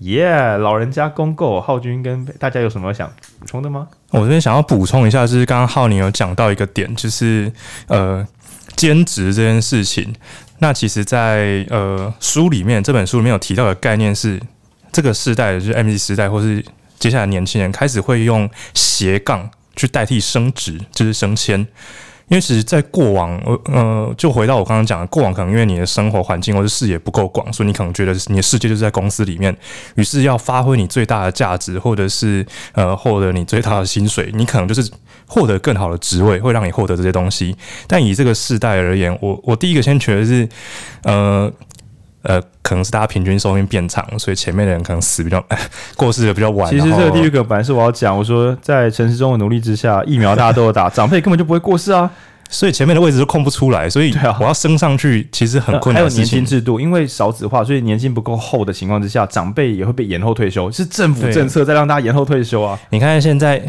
耶老人家公购，浩君跟大家有什么想补充的吗？我这边想要补充一下，就是刚刚浩宁有讲到一个点，就是呃兼职这件事情。那其实在，呃书里面，这本书里面有提到的概念是，这个世代就是 MZ 时代，或是接下来年轻人开始会用斜杠去代替升职，就是升迁。因为其实，在过往，呃，就回到我刚刚讲的，过往可能因为你的生活环境或者视野不够广，所以你可能觉得你的世界就是在公司里面，于是要发挥你最大的价值，或者是呃获得你最大的薪水，你可能就是获得更好的职位，会让你获得这些东西。但以这个世代而言，我我第一个先觉得是，呃呃，可能是大家平均寿命变长，所以前面的人可能死比较 过世的比较晚。其实这个第一个本来是我要讲，我说在城市中的努力之下，疫苗大家都有打，长辈根本就不会过世啊。所以前面的位置都空不出来，所以我要升上去其实很困难。还有年金制度，因为少子化，所以年金不够厚的情况之下，长辈也会被延后退休，是政府政策在让大家延后退休啊。你看现在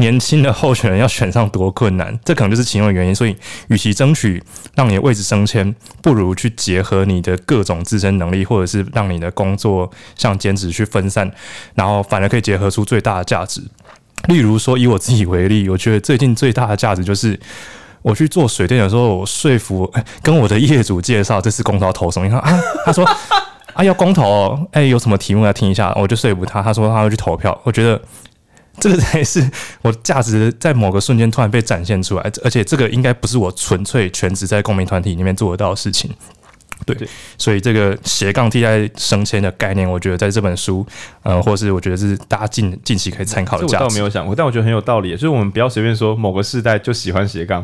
年轻的候选人要选上多困难，这可能就是其中的原因。所以，与其争取让你的位置升迁，不如去结合你的各种自身能力，或者是让你的工作像兼职去分散，然后反而可以结合出最大的价值。例如说，以我自己为例，我觉得最近最大的价值就是。我去做水电的时候，我说服跟我的业主介绍这次公投投什么？你看啊，他说 啊要公投，哦，哎有什么题目要听一下，我就说服他。他说他会去投票。我觉得这个才是我价值在某个瞬间突然被展现出来，而且这个应该不是我纯粹全职在公民团体里面做得到的事情。对，所以这个斜杠替代升迁的概念，我觉得在这本书，呃，或是我觉得是大家近近期可以参考的价值。我倒没有想过，但我觉得很有道理。就是我们不要随便说某个世代就喜欢斜杠。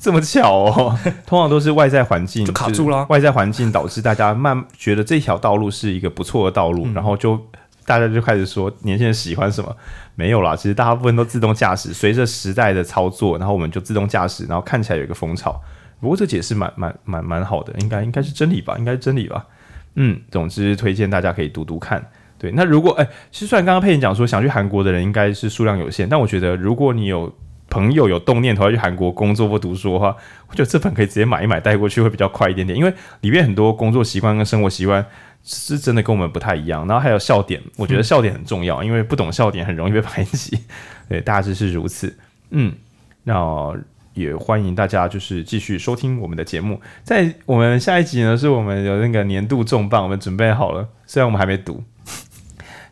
这么巧哦，通常都是外在环境就卡住了，外在环境导致大家慢觉得这条道路是一个不错的道路，嗯、然后就大家就开始说年轻人喜欢什么？没有啦，其实大部分都自动驾驶，随着时代的操作，然后我们就自动驾驶，然后看起来有一个风潮。不过这解释蛮蛮蛮蛮好的，应该应该是真理吧？应该是真理吧？嗯，总之推荐大家可以读读看。对，那如果哎，其实虽然刚刚佩妮讲说想去韩国的人应该是数量有限，但我觉得如果你有朋友有动念头要去韩国工作或读书的话，我觉得这本可以直接买一买带过去会比较快一点点，因为里面很多工作习惯跟生活习惯是真的跟我们不太一样。然后还有笑点，我觉得笑点很重要，嗯、因为不懂笑点很容易被排挤。对，大致是如此。嗯，那也欢迎大家就是继续收听我们的节目。在我们下一集呢，是我们有那个年度重磅，我们准备好了，虽然我们还没读。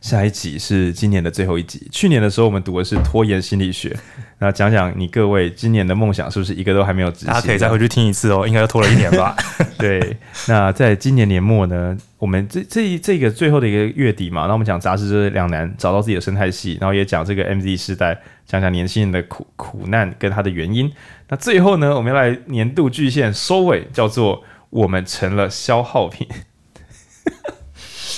下一集是今年的最后一集。去年的时候，我们读的是拖延心理学。那讲讲你各位今年的梦想是不是一个都还没有执行？大家可以再回去听一次哦，应该又拖了一年吧？对。那在今年年末呢，我们这这这个最后的一个月底嘛，那我们讲杂志就是两难，找到自己的生态系，然后也讲这个 MZ 时代，讲讲年轻人的苦苦难跟它的原因。那最后呢，我们要来年度巨献收尾，叫做我们成了消耗品。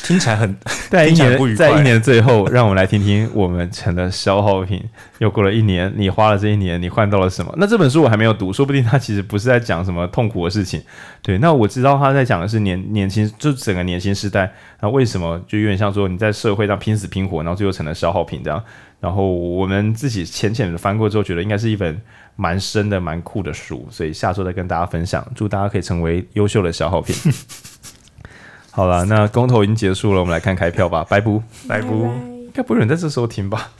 听起来很，在一年，在一年的最后，让我们来听听我们成了消耗品。又过了一年，你花了这一年，你换到了什么？那这本书我还没有读，说不定他其实不是在讲什么痛苦的事情。对，那我知道他在讲的是年年轻，就整个年轻时代。那为什么就有点像说你在社会上拼死拼活，然后最后成了消耗品这样？然后我们自己浅浅的翻过之后，觉得应该是一本蛮深的、蛮酷的书。所以下周再跟大家分享，祝大家可以成为优秀的消耗品。好了，那公投已经结束了，我们来看开票吧。拜不，拜不，应该不会有人在这时候听吧？